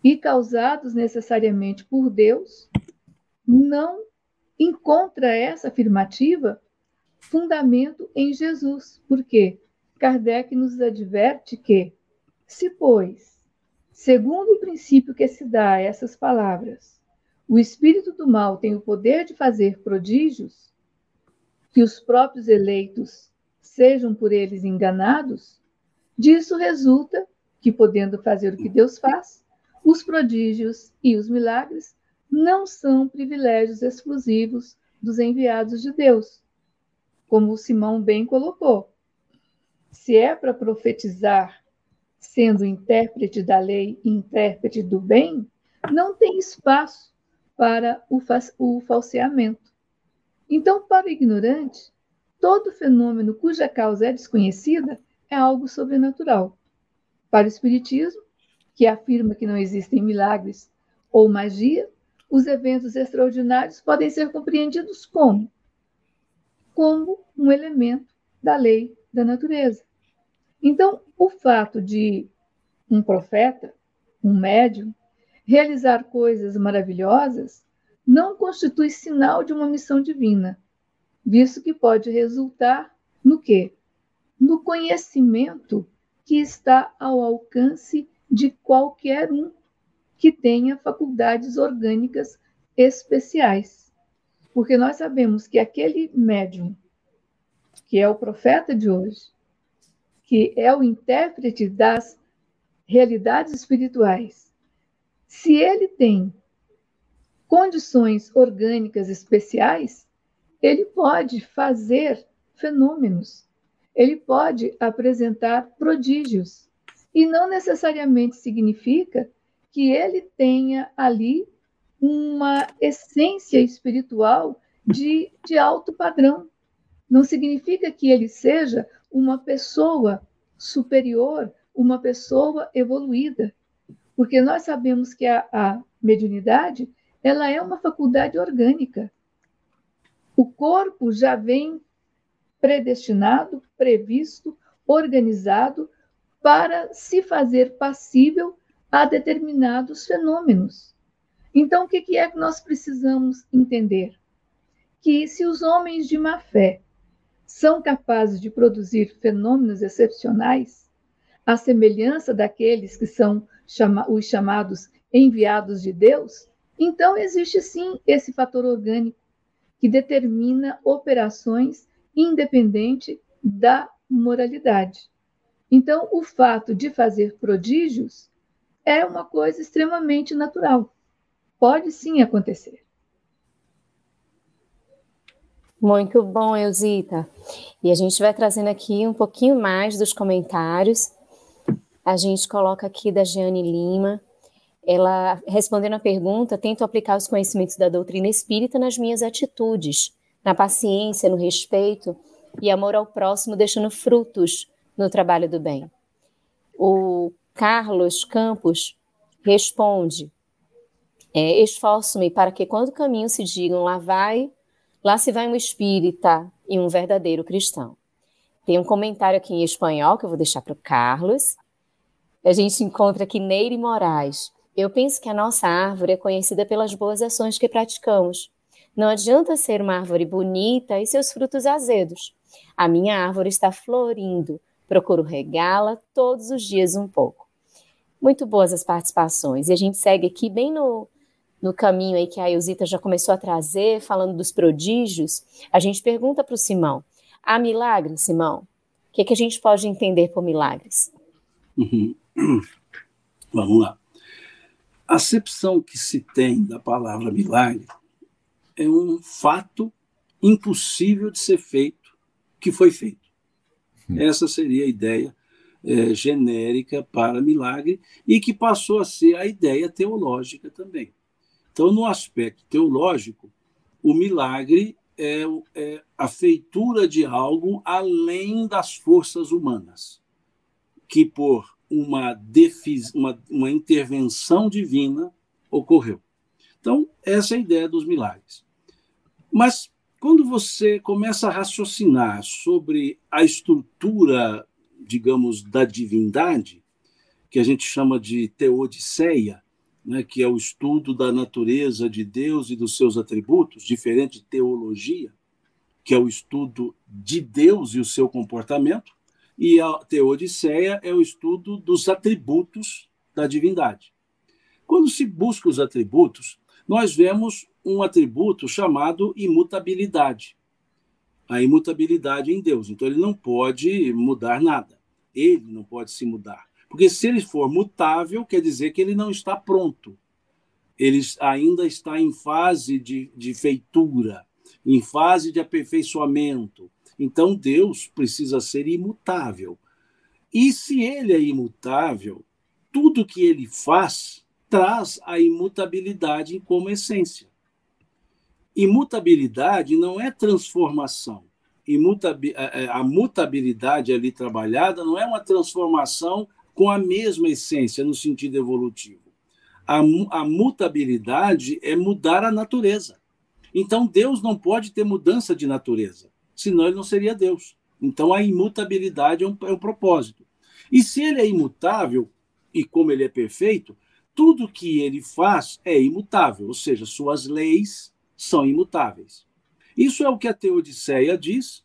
Speaker 3: e causados necessariamente por Deus, não encontra essa afirmativa fundamento em Jesus. Por quê? Kardec nos adverte que, se, pois, segundo o princípio que se dá a essas palavras, o espírito do mal tem o poder de fazer prodígios, que os próprios eleitos sejam por eles enganados, disso resulta que, podendo fazer o que Deus faz, os prodígios e os milagres não são privilégios exclusivos dos enviados de Deus, como o Simão bem colocou. Se é para profetizar, sendo intérprete da lei e intérprete do bem, não tem espaço para o, o falseamento. Então, para o ignorante, todo fenômeno cuja causa é desconhecida é algo sobrenatural. Para o Espiritismo, que afirma que não existem milagres ou magia, os eventos extraordinários podem ser compreendidos como? Como um elemento da lei da natureza. Então, o fato de um profeta, um médium, realizar coisas maravilhosas não constitui sinal de uma missão divina, visto que pode resultar no quê? No conhecimento que está ao alcance de qualquer um que tenha faculdades orgânicas especiais. Porque nós sabemos que aquele médium, que é o profeta de hoje, que é o intérprete das realidades espirituais, se ele tem condições orgânicas especiais, ele pode fazer fenômenos, ele pode apresentar prodígios. E não necessariamente significa que ele tenha ali uma essência espiritual de, de alto padrão. Não significa que ele seja uma pessoa superior, uma pessoa evoluída, porque nós sabemos que a, a mediunidade ela é uma faculdade orgânica. O corpo já vem predestinado, previsto, organizado para se fazer passível a determinados fenômenos. Então, o que é que nós precisamos entender? Que se os homens de má fé são capazes de produzir fenômenos excepcionais, à semelhança daqueles que são chama os chamados enviados de Deus, então existe sim esse fator orgânico que determina operações independente da moralidade. Então, o fato de fazer prodígios é uma coisa extremamente natural. Pode sim acontecer.
Speaker 1: Muito bom, Elzita. E a gente vai trazendo aqui um pouquinho mais dos comentários. A gente coloca aqui da Jeane Lima. Ela, respondendo a pergunta, tento aplicar os conhecimentos da doutrina espírita nas minhas atitudes, na paciência, no respeito e amor ao próximo, deixando frutos no trabalho do bem. O Carlos Campos responde: é, Esforço-me para que, quando caminho se digam, lá vai, lá se vai um espírita e um verdadeiro cristão. Tem um comentário aqui em espanhol que eu vou deixar para o Carlos. A gente encontra aqui Neire Moraes. Eu penso que a nossa árvore é conhecida pelas boas ações que praticamos. Não adianta ser uma árvore bonita e seus frutos azedos. A minha árvore está florindo. Procuro regá-la todos os dias um pouco. Muito boas as participações. E a gente segue aqui bem no, no caminho aí que a Eusita já começou a trazer, falando dos prodígios. A gente pergunta para o Simão: há milagres, Simão? O que, é que a gente pode entender por milagres?
Speaker 4: Uhum. [CLEARS THROAT] Vamos lá. A acepção que se tem da palavra milagre é um fato impossível de ser feito que foi feito. Hum. Essa seria a ideia é, genérica para milagre e que passou a ser a ideia teológica também. Então, no aspecto teológico, o milagre é, é a feitura de algo além das forças humanas, que por uma, uma, uma intervenção divina ocorreu. Então, essa é a ideia dos milagres. Mas quando você começa a raciocinar sobre a estrutura, digamos, da divindade, que a gente chama de teodiceia, né, que é o estudo da natureza de Deus e dos seus atributos, diferente de teologia, que é o estudo de Deus e o seu comportamento, e a teodiceia é o estudo dos atributos da divindade. Quando se busca os atributos, nós vemos um atributo chamado imutabilidade. A imutabilidade em Deus. Então, ele não pode mudar nada. Ele não pode se mudar. Porque se ele for mutável, quer dizer que ele não está pronto. Ele ainda está em fase de, de feitura, em fase de aperfeiçoamento. Então, Deus precisa ser imutável. E se ele é imutável, tudo que ele faz traz a imutabilidade como essência. Imutabilidade não é transformação. É, é, a mutabilidade ali trabalhada não é uma transformação com a mesma essência no sentido evolutivo. A, a mutabilidade é mudar a natureza. Então Deus não pode ter mudança de natureza, senão ele não seria Deus. Então a imutabilidade é um, é um propósito. E se ele é imutável, e como ele é perfeito, tudo que ele faz é imutável, ou seja, suas leis são imutáveis. Isso é o que a Teodiceia diz,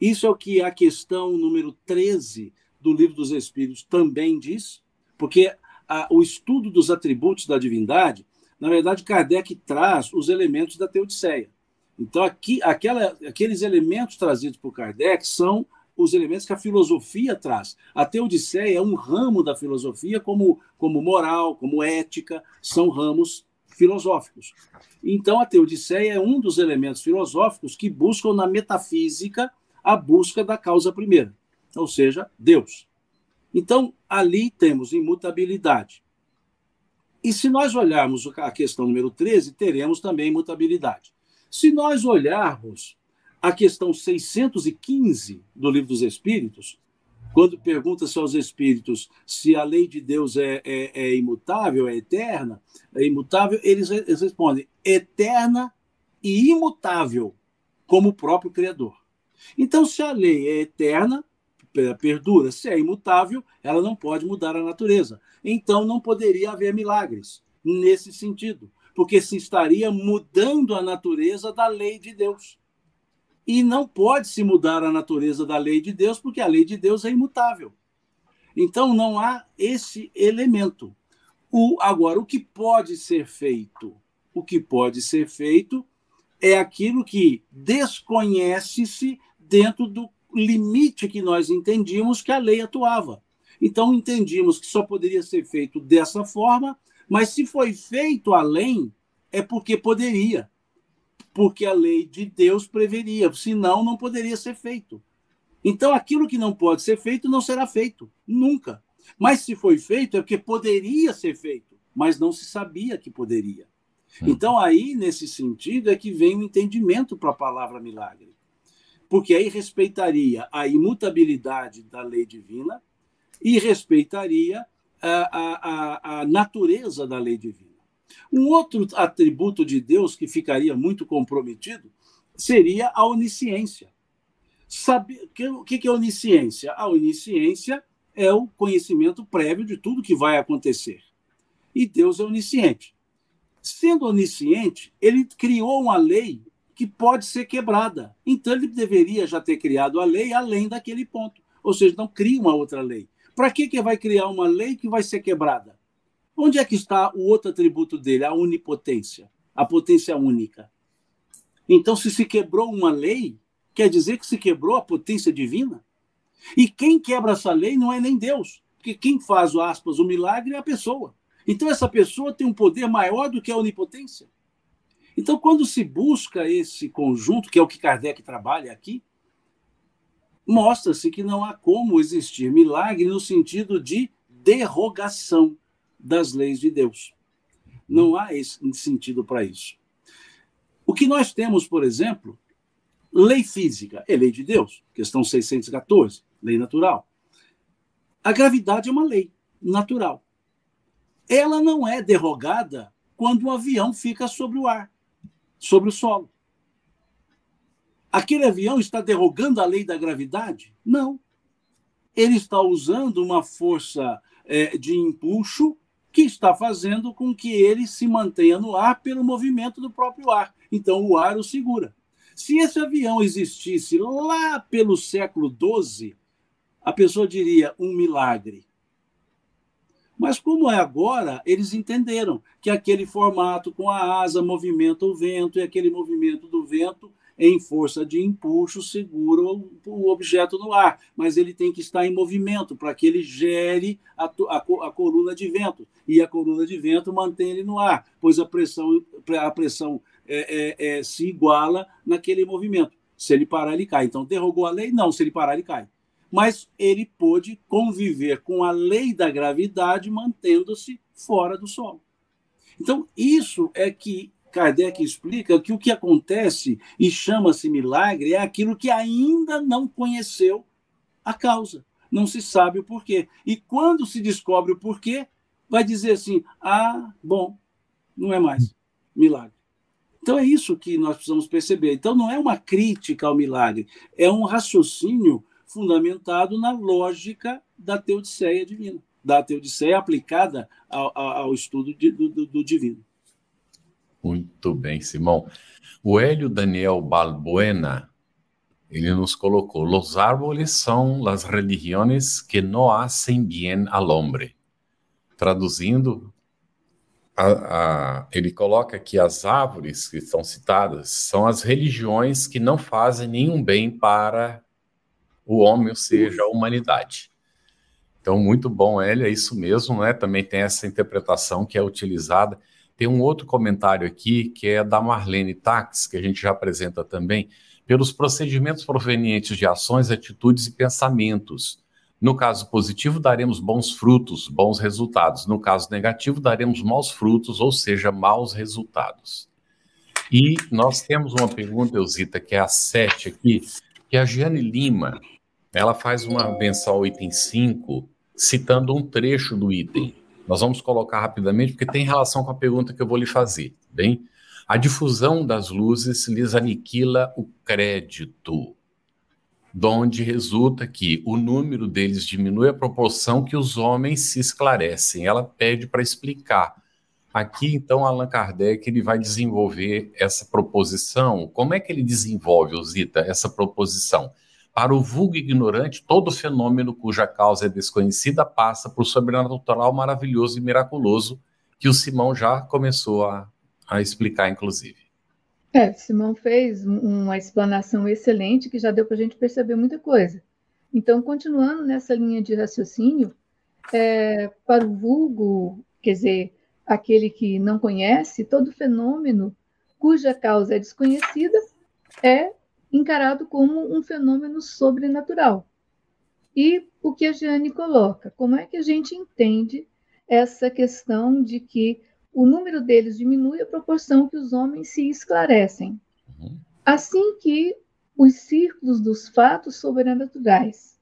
Speaker 4: isso é o que a questão número 13 do Livro dos Espíritos também diz, porque a, o estudo dos atributos da divindade, na verdade, Kardec traz os elementos da Teodiceia. Então, aqui, aquela, aqueles elementos trazidos por Kardec são os elementos que a filosofia traz. A Teodiceia é um ramo da filosofia, como, como moral, como ética, são ramos filosóficos. Então, a Teodiceia é um dos elementos filosóficos que buscam na metafísica a busca da causa primeira, ou seja, Deus. Então, ali temos imutabilidade. E se nós olharmos a questão número 13, teremos também imutabilidade. Se nós olharmos a questão 615 do Livro dos Espíritos, quando pergunta-se aos espíritos se a lei de Deus é, é, é imutável, é eterna, é imutável, eles, eles respondem eterna e imutável, como o próprio Criador. Então, se a lei é eterna, perdura, se é imutável, ela não pode mudar a natureza. Então, não poderia haver milagres nesse sentido, porque se estaria mudando a natureza da lei de Deus. E não pode se mudar a natureza da lei de Deus, porque a lei de Deus é imutável. Então, não há esse elemento. O, agora, o que pode ser feito? O que pode ser feito é aquilo que desconhece-se dentro do limite que nós entendíamos que a lei atuava. Então, entendimos que só poderia ser feito dessa forma, mas se foi feito além, é porque poderia. Porque a lei de Deus preveria, senão não poderia ser feito. Então, aquilo que não pode ser feito não será feito, nunca. Mas se foi feito, é porque poderia ser feito, mas não se sabia que poderia. Hum. Então, aí, nesse sentido, é que vem o entendimento para a palavra milagre porque aí respeitaria a imutabilidade da lei divina e respeitaria a, a, a, natureza da lei divina. Um outro atributo de Deus que ficaria muito comprometido seria a onisciência. Sabe, o que é onisciência? A onisciência é o conhecimento prévio de tudo que vai acontecer. E Deus é onisciente. Sendo onisciente, ele criou uma lei que pode ser quebrada. Então ele deveria já ter criado a lei além daquele ponto. Ou seja, não cria uma outra lei. Para que, que vai criar uma lei que vai ser quebrada? Onde é que está o outro atributo dele, a onipotência, a potência única? Então, se se quebrou uma lei, quer dizer que se quebrou a potência divina? E quem quebra essa lei não é nem Deus, porque quem faz, aspas, o milagre é a pessoa. Então, essa pessoa tem um poder maior do que a onipotência. Então, quando se busca esse conjunto, que é o que Kardec trabalha aqui, mostra-se que não há como existir milagre no sentido de derrogação das leis de Deus. Não há esse sentido para isso. O que nós temos, por exemplo, lei física é lei de Deus, questão 614, lei natural. A gravidade é uma lei natural. Ela não é derrogada quando um avião fica sobre o ar sobre o solo. Aquele avião está derrogando a lei da gravidade? Não. Ele está usando uma força é, de empuxo que está fazendo com que ele se mantenha no ar pelo movimento do próprio ar. Então, o ar o segura. Se esse avião existisse lá pelo século XII, a pessoa diria um milagre. Mas como é agora, eles entenderam que aquele formato com a asa movimenta o vento e aquele movimento do vento em força de empuxo segura o, objeto no ar, mas ele tem que estar em movimento para que ele gere a, a, a, coluna de vento e a coluna de vento mantém ele no ar, pois a pressão, a pressão é, é, é, se iguala naquele movimento. Se ele parar, ele cai. Então, derrogou a lei? Não, se ele parar, ele cai mas ele pôde conviver com a lei da gravidade mantendo-se fora do solo. Então, isso é que Kardec explica que o que acontece e chama-se milagre é aquilo que ainda não conheceu a causa. Não se sabe o porquê. E quando se descobre o porquê, vai dizer assim: ah, bom, não é mais milagre. Então é isso que nós precisamos perceber. Então não é uma crítica ao milagre, é um raciocínio fundamentado na lógica da teodiceia divina, da teodiceia aplicada ao, ao estudo de, do, do, divino.
Speaker 2: Muito bem, Simão. O Hélio Daniel Balbuena, ele nos colocou: Los árboles são las religiones que no hacen bien al hombre. Traduzindo, a, a, ele coloca que as árvores que estão citadas são as religiões que não fazem nenhum bem para o homem, ou seja, a humanidade. Então, muito bom, Hélio, é isso mesmo, né? Também tem essa interpretação que é utilizada. Tem um outro comentário aqui, que é da Marlene Tax, que a gente já apresenta também, pelos procedimentos provenientes de ações, atitudes e pensamentos, No caso positivo, daremos bons frutos, bons resultados. No caso negativo, daremos maus frutos, ou seja, maus resultados. E nós temos uma pergunta, Eusita, que é a 7 aqui, que é a Giane Lima, ela faz uma menção ao item 5, citando um trecho do item. Nós vamos colocar rapidamente, porque tem relação com a pergunta que eu vou lhe fazer, bem? A difusão das luzes lhes aniquila o crédito donde resulta que o número deles diminui à proporção que os homens se esclarecem. Ela pede para explicar. Aqui, então, Allan Kardec ele vai desenvolver essa proposição. Como é que ele desenvolve, Osita, essa proposição? Para o vulgo ignorante, todo fenômeno cuja causa é desconhecida passa por sobrenatural maravilhoso e miraculoso, que o Simão já começou a, a explicar, inclusive.
Speaker 3: É, Simão fez uma explanação excelente que já deu para a gente perceber muita coisa. Então, continuando nessa linha de raciocínio, é, para o vulgo, quer dizer, aquele que não conhece, todo fenômeno cuja causa é desconhecida é encarado como um fenômeno sobrenatural. E o que a Jeane coloca, como é que a gente entende essa questão de que o número deles diminui à proporção que os homens se esclarecem. Uhum. Assim que os círculos dos fatos sobrenaturais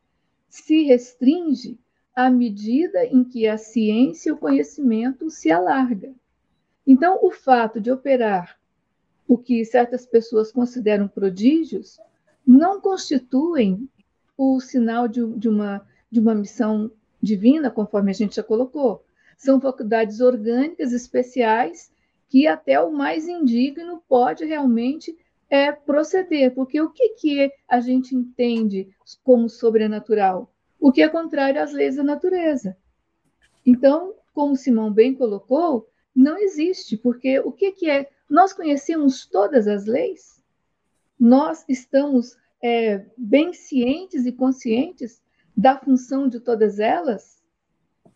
Speaker 3: se restringe à medida em que a ciência e o conhecimento se alarga. Então, o fato de operar o que certas pessoas consideram prodígios não constituem o sinal de, de, uma, de uma missão divina, conforme a gente já colocou são faculdades orgânicas especiais que até o mais indigno pode realmente é, proceder, porque o que, que a gente entende como sobrenatural? O que é contrário às leis da natureza. Então, como Simão bem colocou, não existe, porque o que, que é? Nós conhecemos todas as leis, nós estamos é, bem cientes e conscientes da função de todas elas,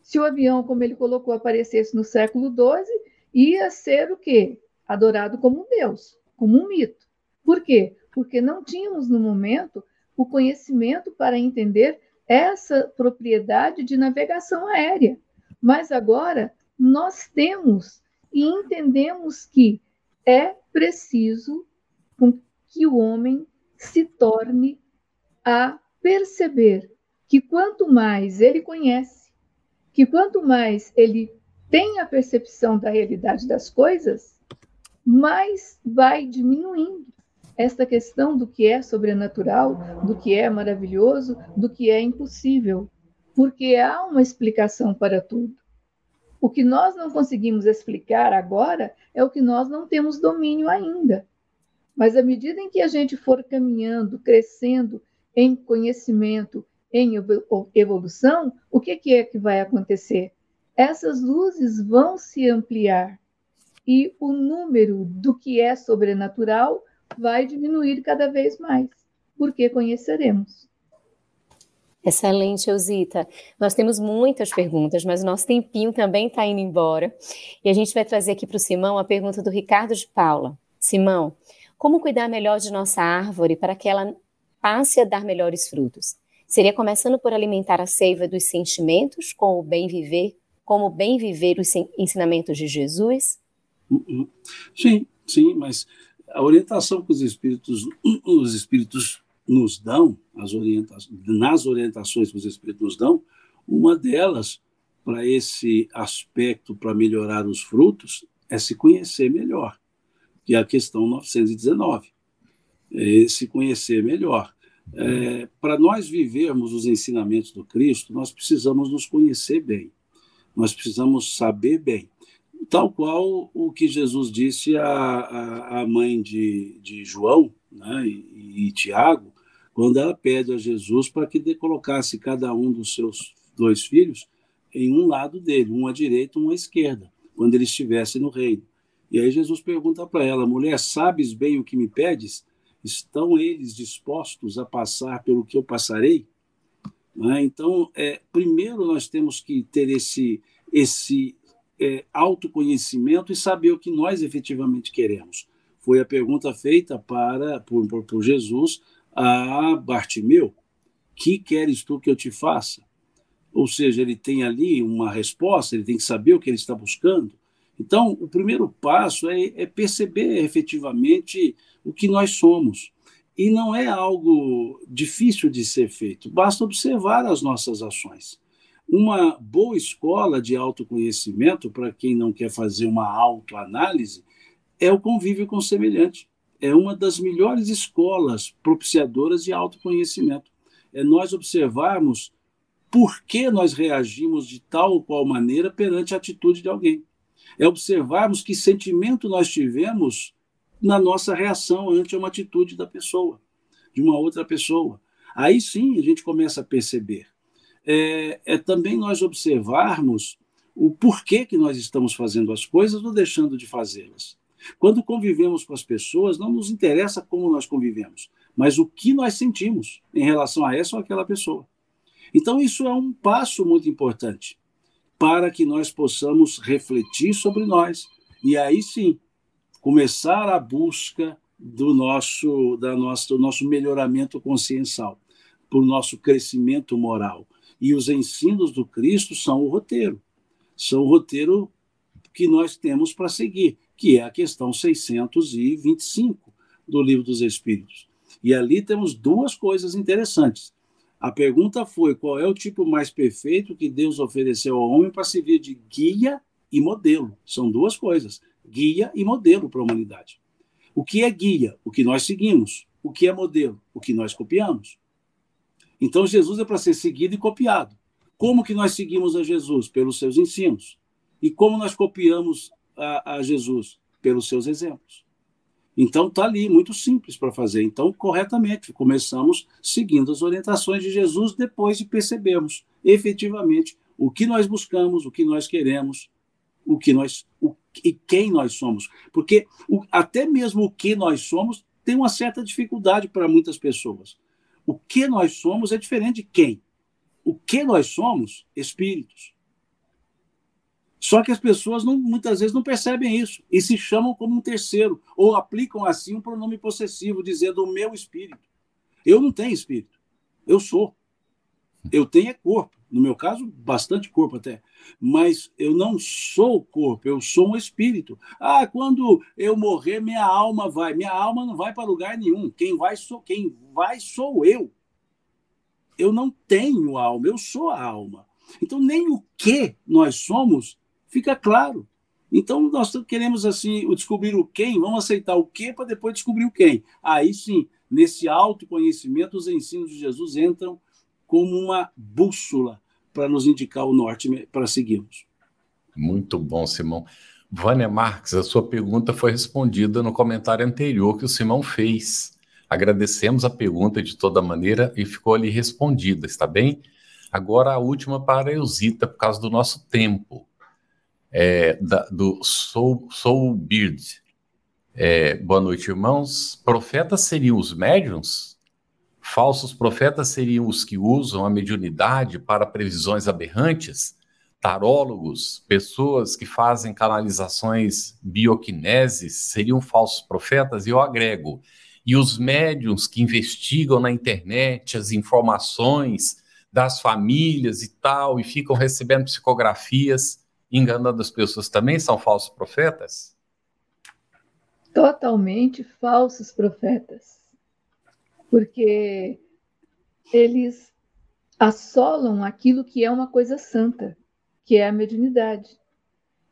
Speaker 3: se o avião, como ele colocou, aparecesse no século XII, ia ser o quê? Adorado como um deus, como um mito. Por quê? Porque não tínhamos no momento o conhecimento para entender essa propriedade de navegação aérea. Mas agora nós temos e entendemos que é preciso que o homem se torne a perceber que quanto mais ele conhece, que quanto mais ele tem a percepção da realidade das coisas, mais vai diminuindo esta questão do que é sobrenatural, do que é maravilhoso, do que é impossível, porque há uma explicação para tudo. O que nós não conseguimos explicar agora é o que nós não temos domínio ainda. Mas à medida em que a gente for caminhando, crescendo em conhecimento, em evolução, o que, é que vai acontecer? Essas luzes vão se ampliar e o número do que é sobrenatural vai diminuir cada vez mais, porque conheceremos.
Speaker 1: Excelente, Eusita. Nós temos muitas perguntas, mas o nosso tempinho também está indo embora. E a gente vai trazer aqui para o Simão a pergunta do Ricardo de Paula. Simão, como cuidar melhor de nossa árvore para que ela passe a dar melhores frutos? Seria começando por alimentar a seiva dos sentimentos com o bem viver, como bem viver os ensinamentos de Jesus?
Speaker 4: Uhum. Sim, sim, mas a orientação que os espíritos, os espíritos nos dão, as orientações, nas orientações que os espíritos nos dão, uma delas para esse aspecto para melhorar os frutos é se conhecer melhor, que é a questão 919. É se conhecer melhor. É, para nós vivermos os ensinamentos do Cristo, nós precisamos nos conhecer bem, nós precisamos saber bem. Tal qual o que Jesus disse à, à mãe de, de João né, e, e Tiago, quando ela pede a Jesus para que colocasse cada um dos seus dois filhos em um lado dele, um à direita, um à esquerda, quando ele estivesse no reino. E aí Jesus pergunta para ela, mulher, sabes bem o que me pedes? Estão eles dispostos a passar pelo que eu passarei? É? Então, é, primeiro nós temos que ter esse, esse é, autoconhecimento e saber o que nós efetivamente queremos. Foi a pergunta feita para por, por, Jesus a Bartimeu: Que queres tu que eu te faça? ou seja, ele tem ali uma resposta, ele tem que saber o que ele está buscando. Então, o primeiro passo é, é perceber efetivamente o que nós somos. E não é algo difícil de ser feito, basta observar as nossas ações. Uma boa escola de autoconhecimento, para quem não quer fazer uma autoanálise, é o convívio com o semelhante. É uma das melhores escolas propiciadoras de autoconhecimento. É nós observarmos por que nós reagimos de tal ou qual maneira perante a atitude de alguém. É observarmos que sentimento nós tivemos na nossa reação ante uma atitude da pessoa, de uma outra pessoa. Aí sim a gente começa a perceber. É, é também nós observarmos o porquê que nós estamos fazendo as coisas ou deixando de fazê-las. Quando convivemos com as pessoas, não nos interessa como nós convivemos, mas o que nós sentimos em relação a essa ou aquela pessoa. Então, isso é um passo muito importante para que nós possamos refletir sobre nós e aí sim começar a busca do nosso, da nossa, do nosso melhoramento consciencial, para o nosso crescimento moral. E os ensinos do Cristo são o roteiro, são o roteiro que nós temos para seguir, que é a questão 625 do Livro dos Espíritos. E ali temos duas coisas interessantes. A pergunta foi: qual é o tipo mais perfeito que Deus ofereceu ao homem para servir de guia e modelo? São duas coisas: guia e modelo para a humanidade. O que é guia? O que nós seguimos. O que é modelo? O que nós copiamos. Então Jesus é para ser seguido e copiado. Como que nós seguimos a Jesus? Pelos seus ensinos. E como nós copiamos a, a Jesus? Pelos seus exemplos. Então está ali, muito simples para fazer. Então, corretamente, começamos seguindo as orientações de Jesus depois de percebermos efetivamente o que nós buscamos, o que nós queremos, o que nós o, e quem nós somos. Porque o, até mesmo o que nós somos tem uma certa dificuldade para muitas pessoas. O que nós somos é diferente de quem. O que nós somos? Espíritos. Só que as pessoas não, muitas vezes não percebem isso e se chamam como um terceiro, ou aplicam assim um pronome possessivo, dizendo o meu espírito. Eu não tenho espírito, eu sou. Eu tenho é corpo, no meu caso, bastante corpo até, mas eu não sou corpo, eu sou um espírito. Ah, quando eu morrer, minha alma vai. Minha alma não vai para lugar nenhum. Quem vai sou quem vai sou eu. Eu não tenho alma, eu sou a alma. Então, nem o que nós somos fica claro. Então, nós queremos assim descobrir o quem, vamos aceitar o que para depois descobrir o quem. Aí sim, nesse autoconhecimento, os ensinos de Jesus entram como uma bússola para nos indicar o norte para seguirmos.
Speaker 2: Muito bom, Simão. Vânia Marques, a sua pergunta foi respondida no comentário anterior que o Simão fez. Agradecemos a pergunta de toda maneira e ficou ali respondida, está bem? Agora a última para a Eusita, por causa do nosso tempo é, da, do Soul, Soul Beard. É, boa noite, irmãos. Profetas seriam os médiums? Falsos profetas seriam os que usam a mediunidade para previsões aberrantes? Tarólogos, pessoas que fazem canalizações bioquineses, seriam falsos profetas? E eu agrego, e os médiums que investigam na internet as informações das famílias e tal, e ficam recebendo psicografias, enganando as pessoas também são falsos profetas?
Speaker 3: Totalmente falsos profetas. Porque eles assolam aquilo que é uma coisa santa, que é a mediunidade.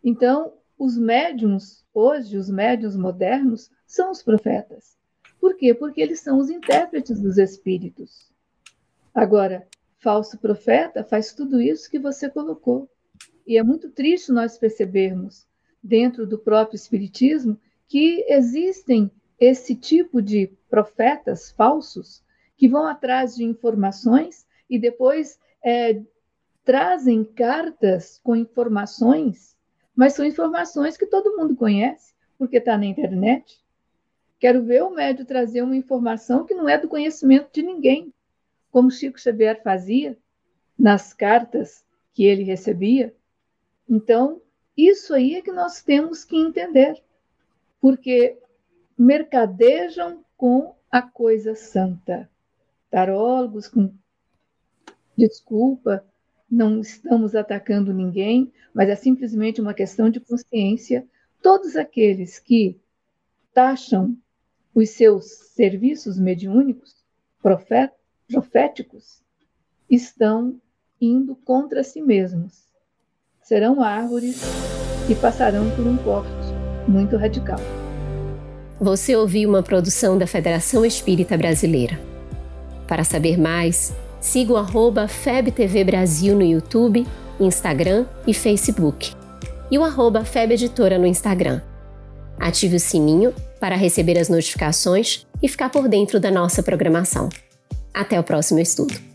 Speaker 3: Então, os médiums, hoje, os médiums modernos, são os profetas. Por quê? Porque eles são os intérpretes dos espíritos. Agora, falso profeta faz tudo isso que você colocou. E é muito triste nós percebermos, dentro do próprio Espiritismo, que existem esse tipo de profetas falsos que vão atrás de informações e depois é, trazem cartas com informações, mas são informações que todo mundo conhece, porque está na internet. Quero ver o médio trazer uma informação que não é do conhecimento de ninguém, como Chico Xavier fazia nas cartas que ele recebia. Então, isso aí é que nós temos que entender, porque mercadejam com a coisa santa. Tarólogos com desculpa, não estamos atacando ninguém, mas é simplesmente uma questão de consciência. Todos aqueles que taxam os seus serviços mediúnicos, proféticos, estão indo contra si mesmos. Serão árvores que passarão por um corte muito radical.
Speaker 1: Você ouviu uma produção da Federação Espírita Brasileira. Para saber mais, siga o FebTV Brasil no YouTube, Instagram e Facebook. E o arroba no Instagram. Ative o sininho para receber as notificações e ficar por dentro da nossa programação. Até o próximo estudo!